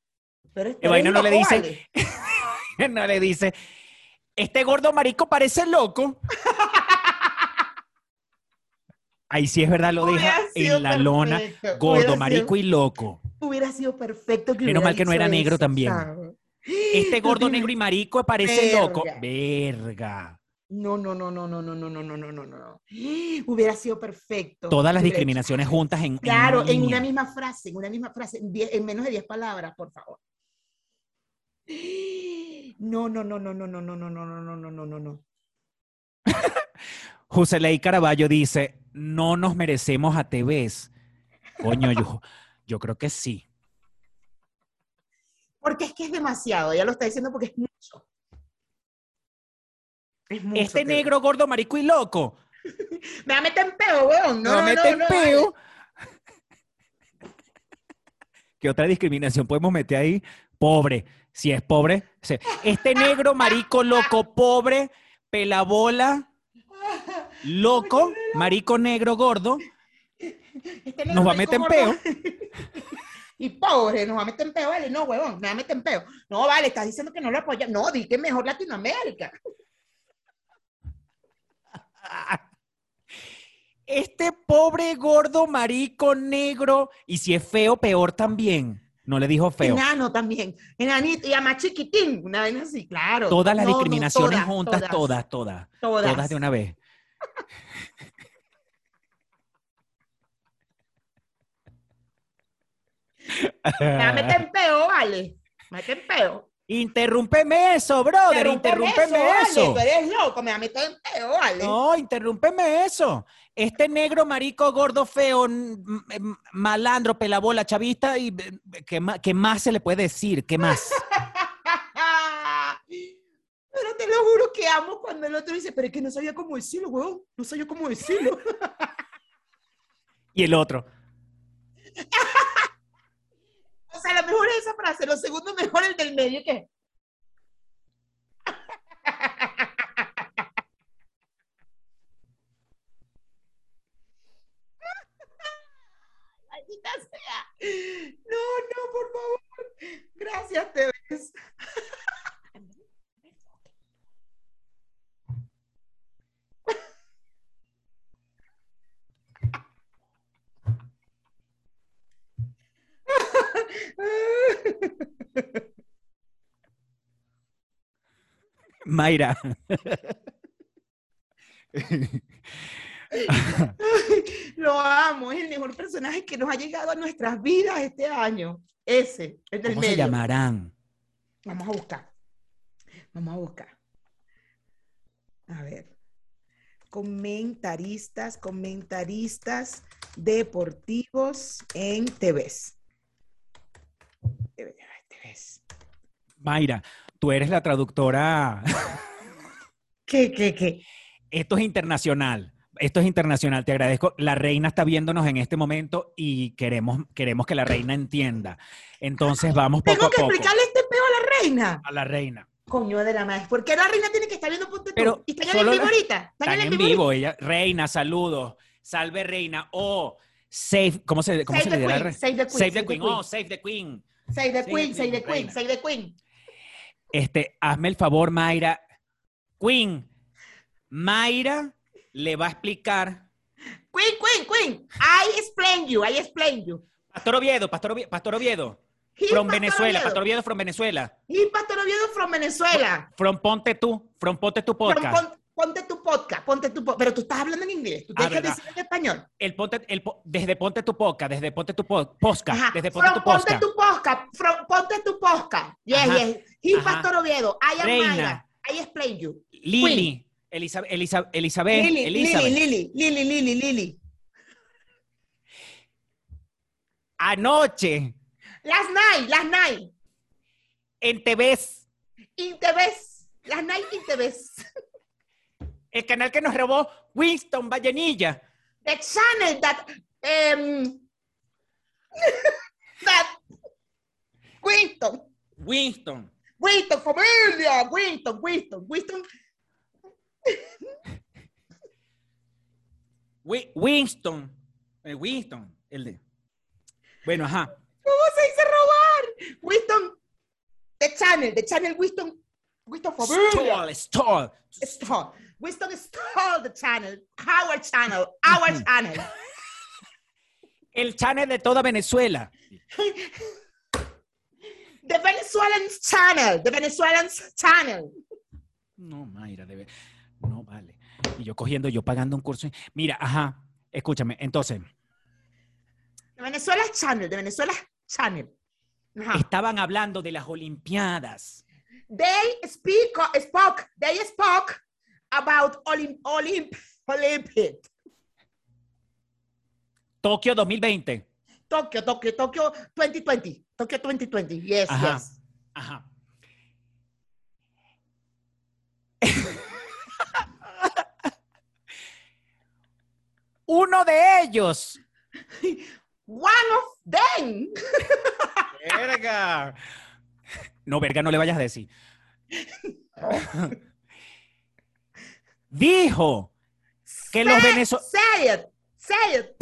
Speaker 1: Pero
Speaker 2: vaina no le dice- no le dice, este gordo marico parece loco. Ahí sí es verdad, lo deja en la lona, gordo,
Speaker 1: hubiera
Speaker 2: marico
Speaker 1: sido-
Speaker 2: y loco.
Speaker 1: Hubiera sido perfecto que
Speaker 2: Menos mal que no era negro
Speaker 1: eso,
Speaker 2: también.
Speaker 1: ¿sabes?
Speaker 2: Este gordo negro y marico parece loco.
Speaker 1: Verga.
Speaker 2: Verga.
Speaker 1: No, no, no, no, no, no, no, no, no, no, no, no. Hubiera sido perfecto.
Speaker 2: Todas las
Speaker 1: Hubiera hecho-
Speaker 2: discriminaciones juntas en,
Speaker 1: Claro, en una misma frase, en una misma frase, en, diez- en menos de 10 palabras, por favor. No, no, no, no, no, no, no, no, no, no, no, no, no, no, no.
Speaker 2: Joseley Caraballo dice, no nos merecemos a TVs. Coño, yo, yo creo que sí.
Speaker 1: Porque es que es demasiado, ya lo está diciendo porque es mucho. Es mucho.
Speaker 2: Este
Speaker 1: te-
Speaker 2: negro, gordo, marico y loco.
Speaker 1: Me va a meter en peo, weón. No,
Speaker 2: No,
Speaker 1: no,
Speaker 2: mete
Speaker 1: no,
Speaker 2: en peo. ¿Qué otra discriminación podemos meter ahí? Pobre. Si es pobre. Este negro, marico, loco, pobre, pelabola, loco, marico negro, gordo,
Speaker 1: Este negro
Speaker 2: nos va a meter en
Speaker 1: gordo.
Speaker 2: peo.
Speaker 1: Y pobre, nos va a meter en peo, vale. No, huevón, me va a meter en peo. No, vale, estás diciendo que no lo apoya. No, di que mejor Latinoamérica.
Speaker 2: Este pobre, gordo, marico, negro, y si es feo, peor también. No le dijo feo.
Speaker 1: Enano también. Enanito y a más chiquitín. Una vez así, claro.
Speaker 2: Todas las
Speaker 1: No, no,
Speaker 2: discriminaciones
Speaker 1: todas,
Speaker 2: juntas, todas, todas,
Speaker 1: Todas.
Speaker 2: todas de una vez.
Speaker 1: Me va a meter en peo, vale. Me mete en peo.
Speaker 2: Interrúmpeme eso, brother, interrúmpeme
Speaker 1: vale,
Speaker 2: eso.
Speaker 1: Tú eres loco, me meter en peo, vale.
Speaker 2: No, interrúmpeme eso. Este negro, marico, gordo, feo, malandro, pelabola, chavista, y eh, ¿qué más, qué más se le puede decir? ¿Qué más?
Speaker 1: Pero te lo juro que amo cuando el otro dice, pero es que no sabía cómo decirlo, huevón. No sabía cómo decirlo.
Speaker 2: Y el otro.
Speaker 1: O sea, lo mejor es esa frase, lo segundo mejor el del medio, que Maldita sea. No, no, por favor. Gracias, te ves.
Speaker 2: Mayra.
Speaker 1: Lo amo, es el mejor personaje que nos ha llegado a nuestras vidas este año. Ese, el del
Speaker 2: ¿Cómo
Speaker 1: medio.
Speaker 2: se llamarán?
Speaker 1: Vamos a buscar. Vamos a buscar. A ver. Comentaristas, comentaristas deportivos en TVs. TVs.
Speaker 2: Mayra, tú eres la traductora.
Speaker 1: ¿Qué, qué, qué?
Speaker 2: Esto es internacional. Esto es internacional, te agradezco. La reina está viéndonos en este momento y queremos, queremos que la reina entienda. Entonces vamos poco
Speaker 1: Tengo
Speaker 2: a
Speaker 1: que
Speaker 2: poco.
Speaker 1: explicarle este peo a la reina.
Speaker 2: A la reina.
Speaker 1: Coño de la madre. ¿Por qué la reina tiene que estar viendo tú?
Speaker 2: Pero
Speaker 1: ¿Y están en vivo ahorita? ¿Están
Speaker 2: en vivo, ella. Reina, saludos. Salve reina. O save, ¿cómo se, cómo
Speaker 1: Save
Speaker 2: se
Speaker 1: the
Speaker 2: le dirá?
Speaker 1: save the queen,
Speaker 2: Save the queen. Oh, save the queen.
Speaker 1: Save the queen, save the
Speaker 2: queen,
Speaker 1: save the queen.
Speaker 2: Este, hazme el favor, Mayra. Queen, Mayra le va a explicar.
Speaker 1: Queen, queen, queen. I explain you, I explain you.
Speaker 2: Pastor Oviedo, Pastor Oviedo, Pastor Oviedo. From
Speaker 1: Pastor
Speaker 2: Venezuela,
Speaker 1: Oviedo.
Speaker 2: Pastor Oviedo from Venezuela.
Speaker 1: He Pastor Oviedo from Venezuela.
Speaker 2: From Ponte tú, from Ponte tu
Speaker 1: From
Speaker 2: podcast.
Speaker 1: pon- ponte tu podcast, ponte tu podcast. Pero tú estás hablando en inglés, tú
Speaker 2: Ah,
Speaker 1: tienes que
Speaker 2: ¿verdad?
Speaker 1: decir en español.
Speaker 2: El ponte, el, desde Ponte tu podcast, desde Ponte tu po- podcast,
Speaker 1: Ajá.
Speaker 2: desde Ponte
Speaker 1: From
Speaker 2: tu
Speaker 1: ponte
Speaker 2: podcast.
Speaker 1: tu podcast, from ponte tu podcast. Yes,
Speaker 2: Ajá.
Speaker 1: yes.
Speaker 2: Ajá.
Speaker 1: Pastor Oviedo, I am
Speaker 2: Reina.
Speaker 1: Mayra. I explain you.
Speaker 2: Lili, Elizabeth, Elizabeth, Elizabeth,
Speaker 1: Lili,
Speaker 2: Elizabeth.
Speaker 1: Lili, Lili, Lili, Lili.
Speaker 2: Anoche
Speaker 1: Last night, last night.
Speaker 2: en TVs,
Speaker 1: In. Last night in the best.
Speaker 2: El canal que nos robó Winston Vallenilla.
Speaker 1: the channel that um that Winston,
Speaker 2: Winston.
Speaker 1: Winston, familia, Winston, Winston, Winston.
Speaker 2: Wi- Winston. El Winston. El de. Bueno, ajá.
Speaker 1: ¿Cómo se dice robar? Winston, the channel, the channel Winston, Familia.
Speaker 2: Stall, stall.
Speaker 1: Stole. Winston stole the channel, our channel, our channel.
Speaker 2: El channel de toda Venezuela.
Speaker 1: The Venezuelan channel, the Venezuelan channel.
Speaker 2: No, Mayra, debe. No, vale. Y yo cogiendo, yo pagando un curso. Mira, ajá. Escúchame, entonces,
Speaker 1: The Venezuela channel, the Venezuela channel. Ajá.
Speaker 2: estaban hablando de las Olimpiadas.
Speaker 1: They speak, spoke, they spoke about Olymp, Olymp, Olympic.
Speaker 2: Tokio 2020.
Speaker 1: Tokyo, Tokyo, Tokyo 2020. Tokyo 2020. Yes,
Speaker 2: Ajá.
Speaker 1: yes.
Speaker 2: Ajá. Uno de ellos.
Speaker 1: One of them.
Speaker 2: Verga. No, verga, no le vayas a decir. Dijo que los,
Speaker 1: Say-
Speaker 2: venezo-
Speaker 1: Say it. Say it.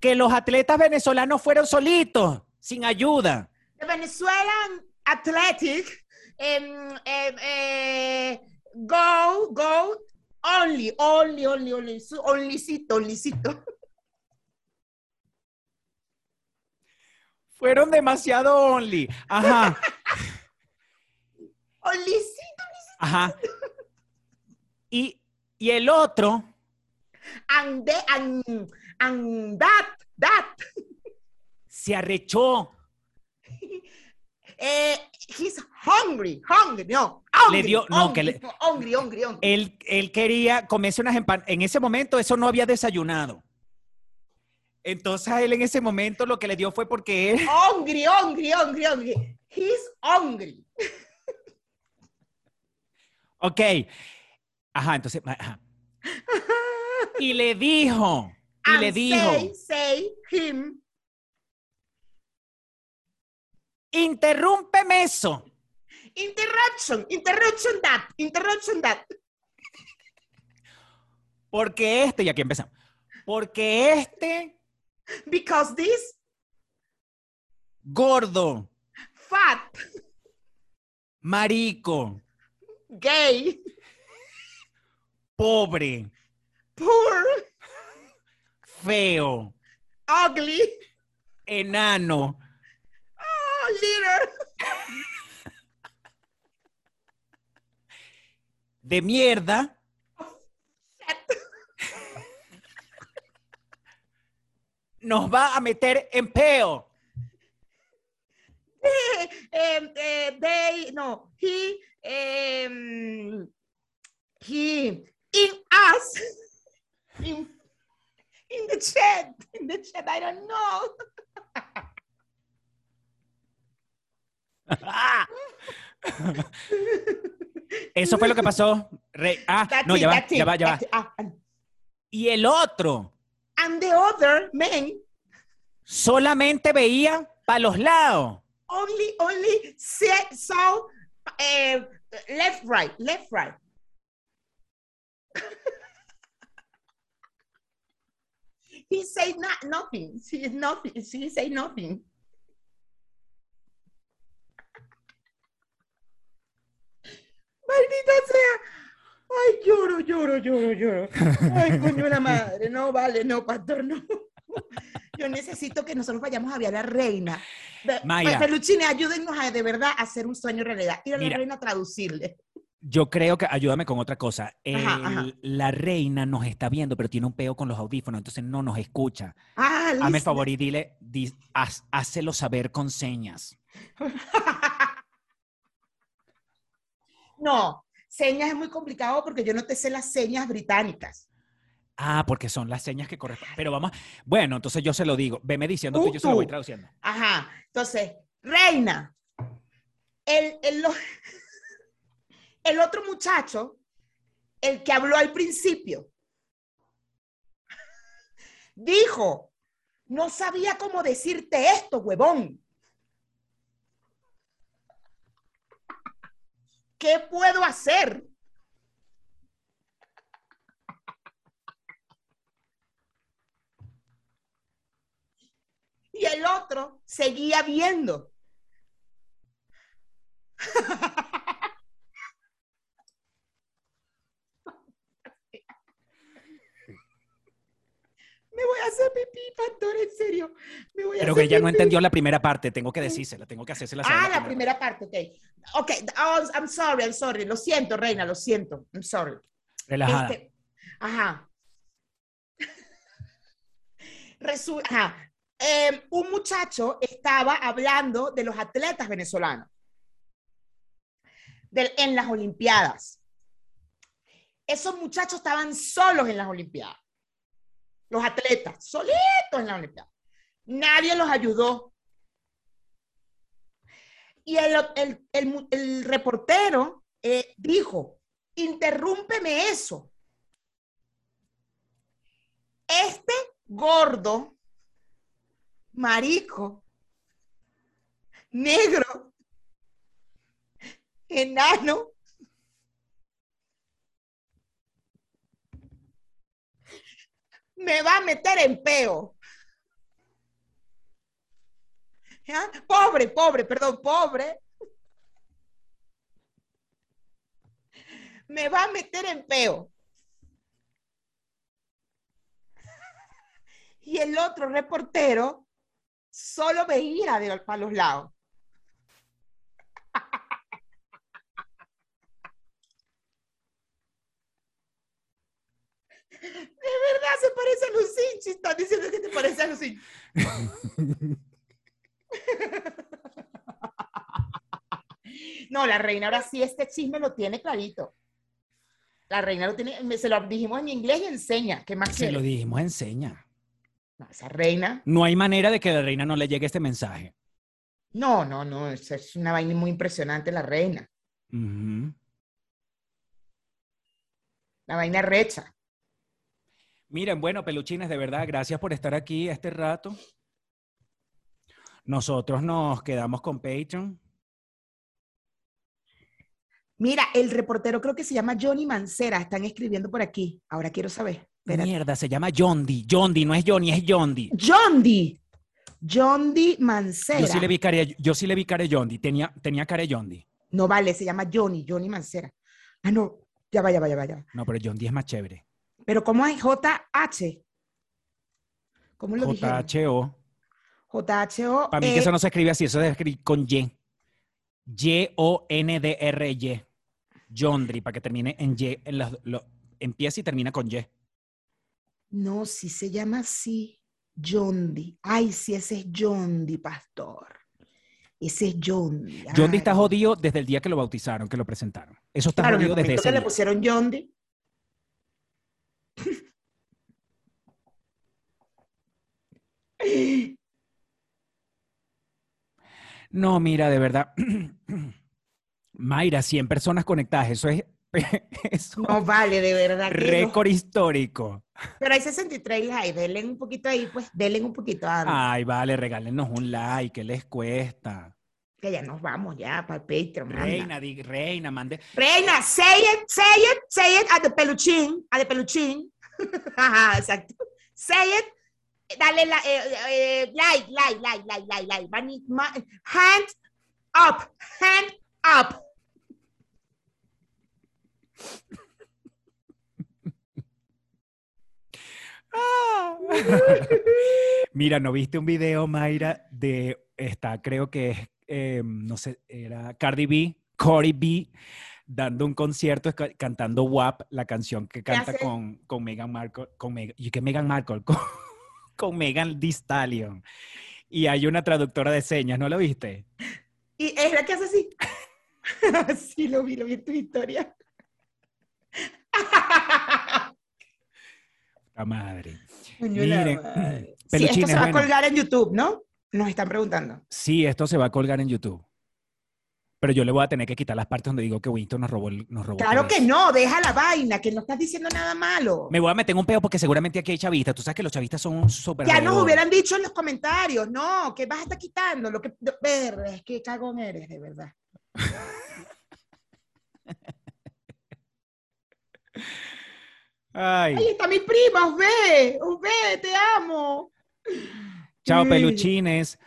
Speaker 2: que los atletas venezolanos fueron solitos, sin ayuda.
Speaker 1: The Venezuelan athletic um, um, eh, go, go only, only, only, only, su- onlycito, onlycito.
Speaker 2: Fueron demasiado only. Ajá,
Speaker 1: Onlycito.
Speaker 2: ajá. Y, y el otro,
Speaker 1: And, the, and, and that, that.
Speaker 2: se arrechó.
Speaker 1: Eh, he's hungry, hungry, no. Hungry,
Speaker 2: Le dio- no,
Speaker 1: hungry,
Speaker 2: que le-
Speaker 1: hungry, hungry, hungry.
Speaker 2: Él, él quería comerse unas empanadas. En ese momento eso no había desayunado. Entonces a él en ese momento lo que le dio fue porque él...
Speaker 1: Hungry, hungry, hungry, hungry. He's hungry.
Speaker 2: Ok. Ajá, entonces... Ajá. Y le dijo, y
Speaker 1: And
Speaker 2: le dijo,
Speaker 1: say, say him,
Speaker 2: interrúmpeme eso.
Speaker 1: interruption, interruption that, interruption that.
Speaker 2: Porque este, y aquí empezamos. Porque este
Speaker 1: Because this
Speaker 2: gordo,
Speaker 1: fat,
Speaker 2: marico,
Speaker 1: gay,
Speaker 2: pobre,
Speaker 1: poor,
Speaker 2: feo,
Speaker 1: ugly,
Speaker 2: enano,
Speaker 1: oh, little,
Speaker 2: de mierda, nos va a meter en peo.
Speaker 1: um, uh, they, no, he, um, he, in us, in, in the chat, in the chat, I don't know.
Speaker 2: Eso fue lo que pasó. Rey. Ah,
Speaker 1: That's
Speaker 2: no,
Speaker 1: it,
Speaker 2: ya va,
Speaker 1: it,
Speaker 2: ya va, ya va.
Speaker 1: it. Ah, and-
Speaker 2: Y el otro
Speaker 1: and the other man
Speaker 2: solamente veía para los lados.
Speaker 1: only, only said, saw uh, left, right, left, right. he said not, nothing. He nothing. He said nothing. Maldita sea. Ay, lloro, lloro, lloro, lloro. Ay, coño la madre. No vale, no, pastor, no. Yo necesito que nosotros vayamos a ver a la reina.
Speaker 2: Mayra.
Speaker 1: Peluchine, ayúdennos a de verdad a hacer un sueño realidad. Ir a la
Speaker 2: Mira.
Speaker 1: reina a traducirle.
Speaker 2: Yo creo que, ayúdame con otra cosa.
Speaker 1: Ajá,
Speaker 2: El-
Speaker 1: ajá.
Speaker 2: La reina nos está viendo, pero tiene un peo con los audífonos, entonces no nos escucha.
Speaker 1: Ah,
Speaker 2: Hazme el favor y dile, di- haz- hácelo saber con señas.
Speaker 1: no, señas es muy complicado porque yo no te sé las señas británicas.
Speaker 2: Ah, porque son las señas que corresponden. Pero vamos, bueno, entonces yo se lo digo. Veme diciendo que yo se lo voy traduciendo.
Speaker 1: Ajá. Entonces, reina, el, el, el otro muchacho, el que habló al principio, dijo, no sabía cómo decirte esto, huevón. ¿qué puedo hacer? Y el otro seguía viendo. Me voy a hacer pipí, pastor, en serio. Me voy a
Speaker 2: Pero
Speaker 1: hacer
Speaker 2: que ella no entendió la primera parte, tengo que decírsela, tengo que hacérsela
Speaker 1: Ah, la primera parte, ok. Ok, oh, I'm sorry, I'm sorry. Lo siento, reina, lo siento. I'm sorry.
Speaker 2: Relajada.
Speaker 1: Este, ajá. Resu- ajá. Eh, un muchacho estaba hablando de los atletas venezolanos del- en las Olimpiadas. Esos muchachos estaban solos en las Olimpiadas. Los atletas, solitos en las Olimpiadas. Nadie los ayudó. Y el reportero eh, dijo, interrúmpeme eso. Este gordo, marico, negro, enano, me va a meter en peo. Pobre, pobre, perdón, pobre. Me va a meter en peo. Y el otro reportero solo veía de, para los lados. De se parece a Lucinchi. Estás diciendo que te parece a Lucinchi. No, la reina ahora sí este chisme lo tiene clarito. La reina lo tiene, se lo dijimos en inglés y enseña. ¿Qué más
Speaker 2: Se lo dijimos, enseña.
Speaker 1: No, esa reina.
Speaker 2: No hay manera de que la reina no le llegue este mensaje.
Speaker 1: No, no, no. esa Es una vaina muy impresionante la reina. La vaina recha.
Speaker 2: Miren, bueno, peluchines, de verdad, gracias por estar aquí este rato. Nosotros nos quedamos con Patreon.
Speaker 1: Mira, el reportero creo que se llama Johnny Mancera. Están escribiendo por aquí. Ahora quiero saber. Espérate.
Speaker 2: Mierda, se llama Jondi. Jondi, no es Johnny, es Jondi.
Speaker 1: John D. John D. Mancera.
Speaker 2: Yo sí le vi cara, yo sí le vi cara de Jondi. Tenía, tenía cara.
Speaker 1: No vale, se llama Johnny, Johnny Mancera. Ah, no. Ya va, ya va, ya va, ya va.
Speaker 2: No, pero Jondi es más chévere.
Speaker 1: Pero ¿cómo es JH? ¿Cómo lo?
Speaker 2: JHO.
Speaker 1: JHO.
Speaker 2: Para mí que eso no se escribe así, eso se escribe con Y. Y-O-N-D-R-Y. Jondri, para que termine en Y. En empieza y termina con Y.
Speaker 1: No, sí se llama así. D. Ay, sí, ese es D, pastor. Ese es John D.
Speaker 2: Jondi está jodido desde el día que lo bautizaron, que lo presentaron. Eso está
Speaker 1: Claro, en el
Speaker 2: jodido desde ese
Speaker 1: que le
Speaker 2: día.
Speaker 1: pusieron John D.
Speaker 2: No, mira, de verdad. Mayra, 100 personas conectadas. Eso es, eso
Speaker 1: No vale, de verdad. no.
Speaker 2: récord histórico.
Speaker 1: Pero hay 63 likes. Denle un poquito ahí, pues. Denle un poquito.
Speaker 2: Ay, vale, regálenos un like, ¿qué les cuesta?
Speaker 1: Que ya nos vamos ya para el Patreon.
Speaker 2: Reina, di- reina, mande.
Speaker 1: Reina, say it, say it, say it a the peluchín, a the peluchín. Ajá, exacto. Say it. Dale la, eh, eh, like, like, like, like, like, like. Mani- ma- hand up, hand up.
Speaker 2: Mira, ¿no viste un video, Mayra, de, está, creo que es, eh, no sé, era Cardi B, Cory B, dando un concierto cantando WAP, la canción que canta con, con Meghan Markle, con Meg- y que Meghan Markle, con, con Megan Thee Stallion. Y hay una traductora de señas, ¿no lo viste?
Speaker 1: Y es la que hace así. sí, lo vi, lo vi en tu historia.
Speaker 2: La madre. Miren.
Speaker 1: Sí, esto se va a colgar en YouTube, ¿no? Nos están preguntando.
Speaker 2: Sí, esto se va a colgar en YouTube. Pero yo le voy a tener que quitar las partes donde digo que Winston nos robó. el- Nos robó
Speaker 1: Claro que no, deja la vaina, que no estás diciendo nada malo.
Speaker 2: Me voy a meter un peo porque seguramente aquí hay chavistas. Tú sabes que los chavistas son súper.
Speaker 1: Ya nos hubieran dicho en los comentarios, no, que vas a estar quitando lo que. Ver, es que cagón eres, de verdad.
Speaker 2: Ay.
Speaker 1: Ahí está mi prima, os ve, os ve, te amo.
Speaker 2: Chao, peluchines.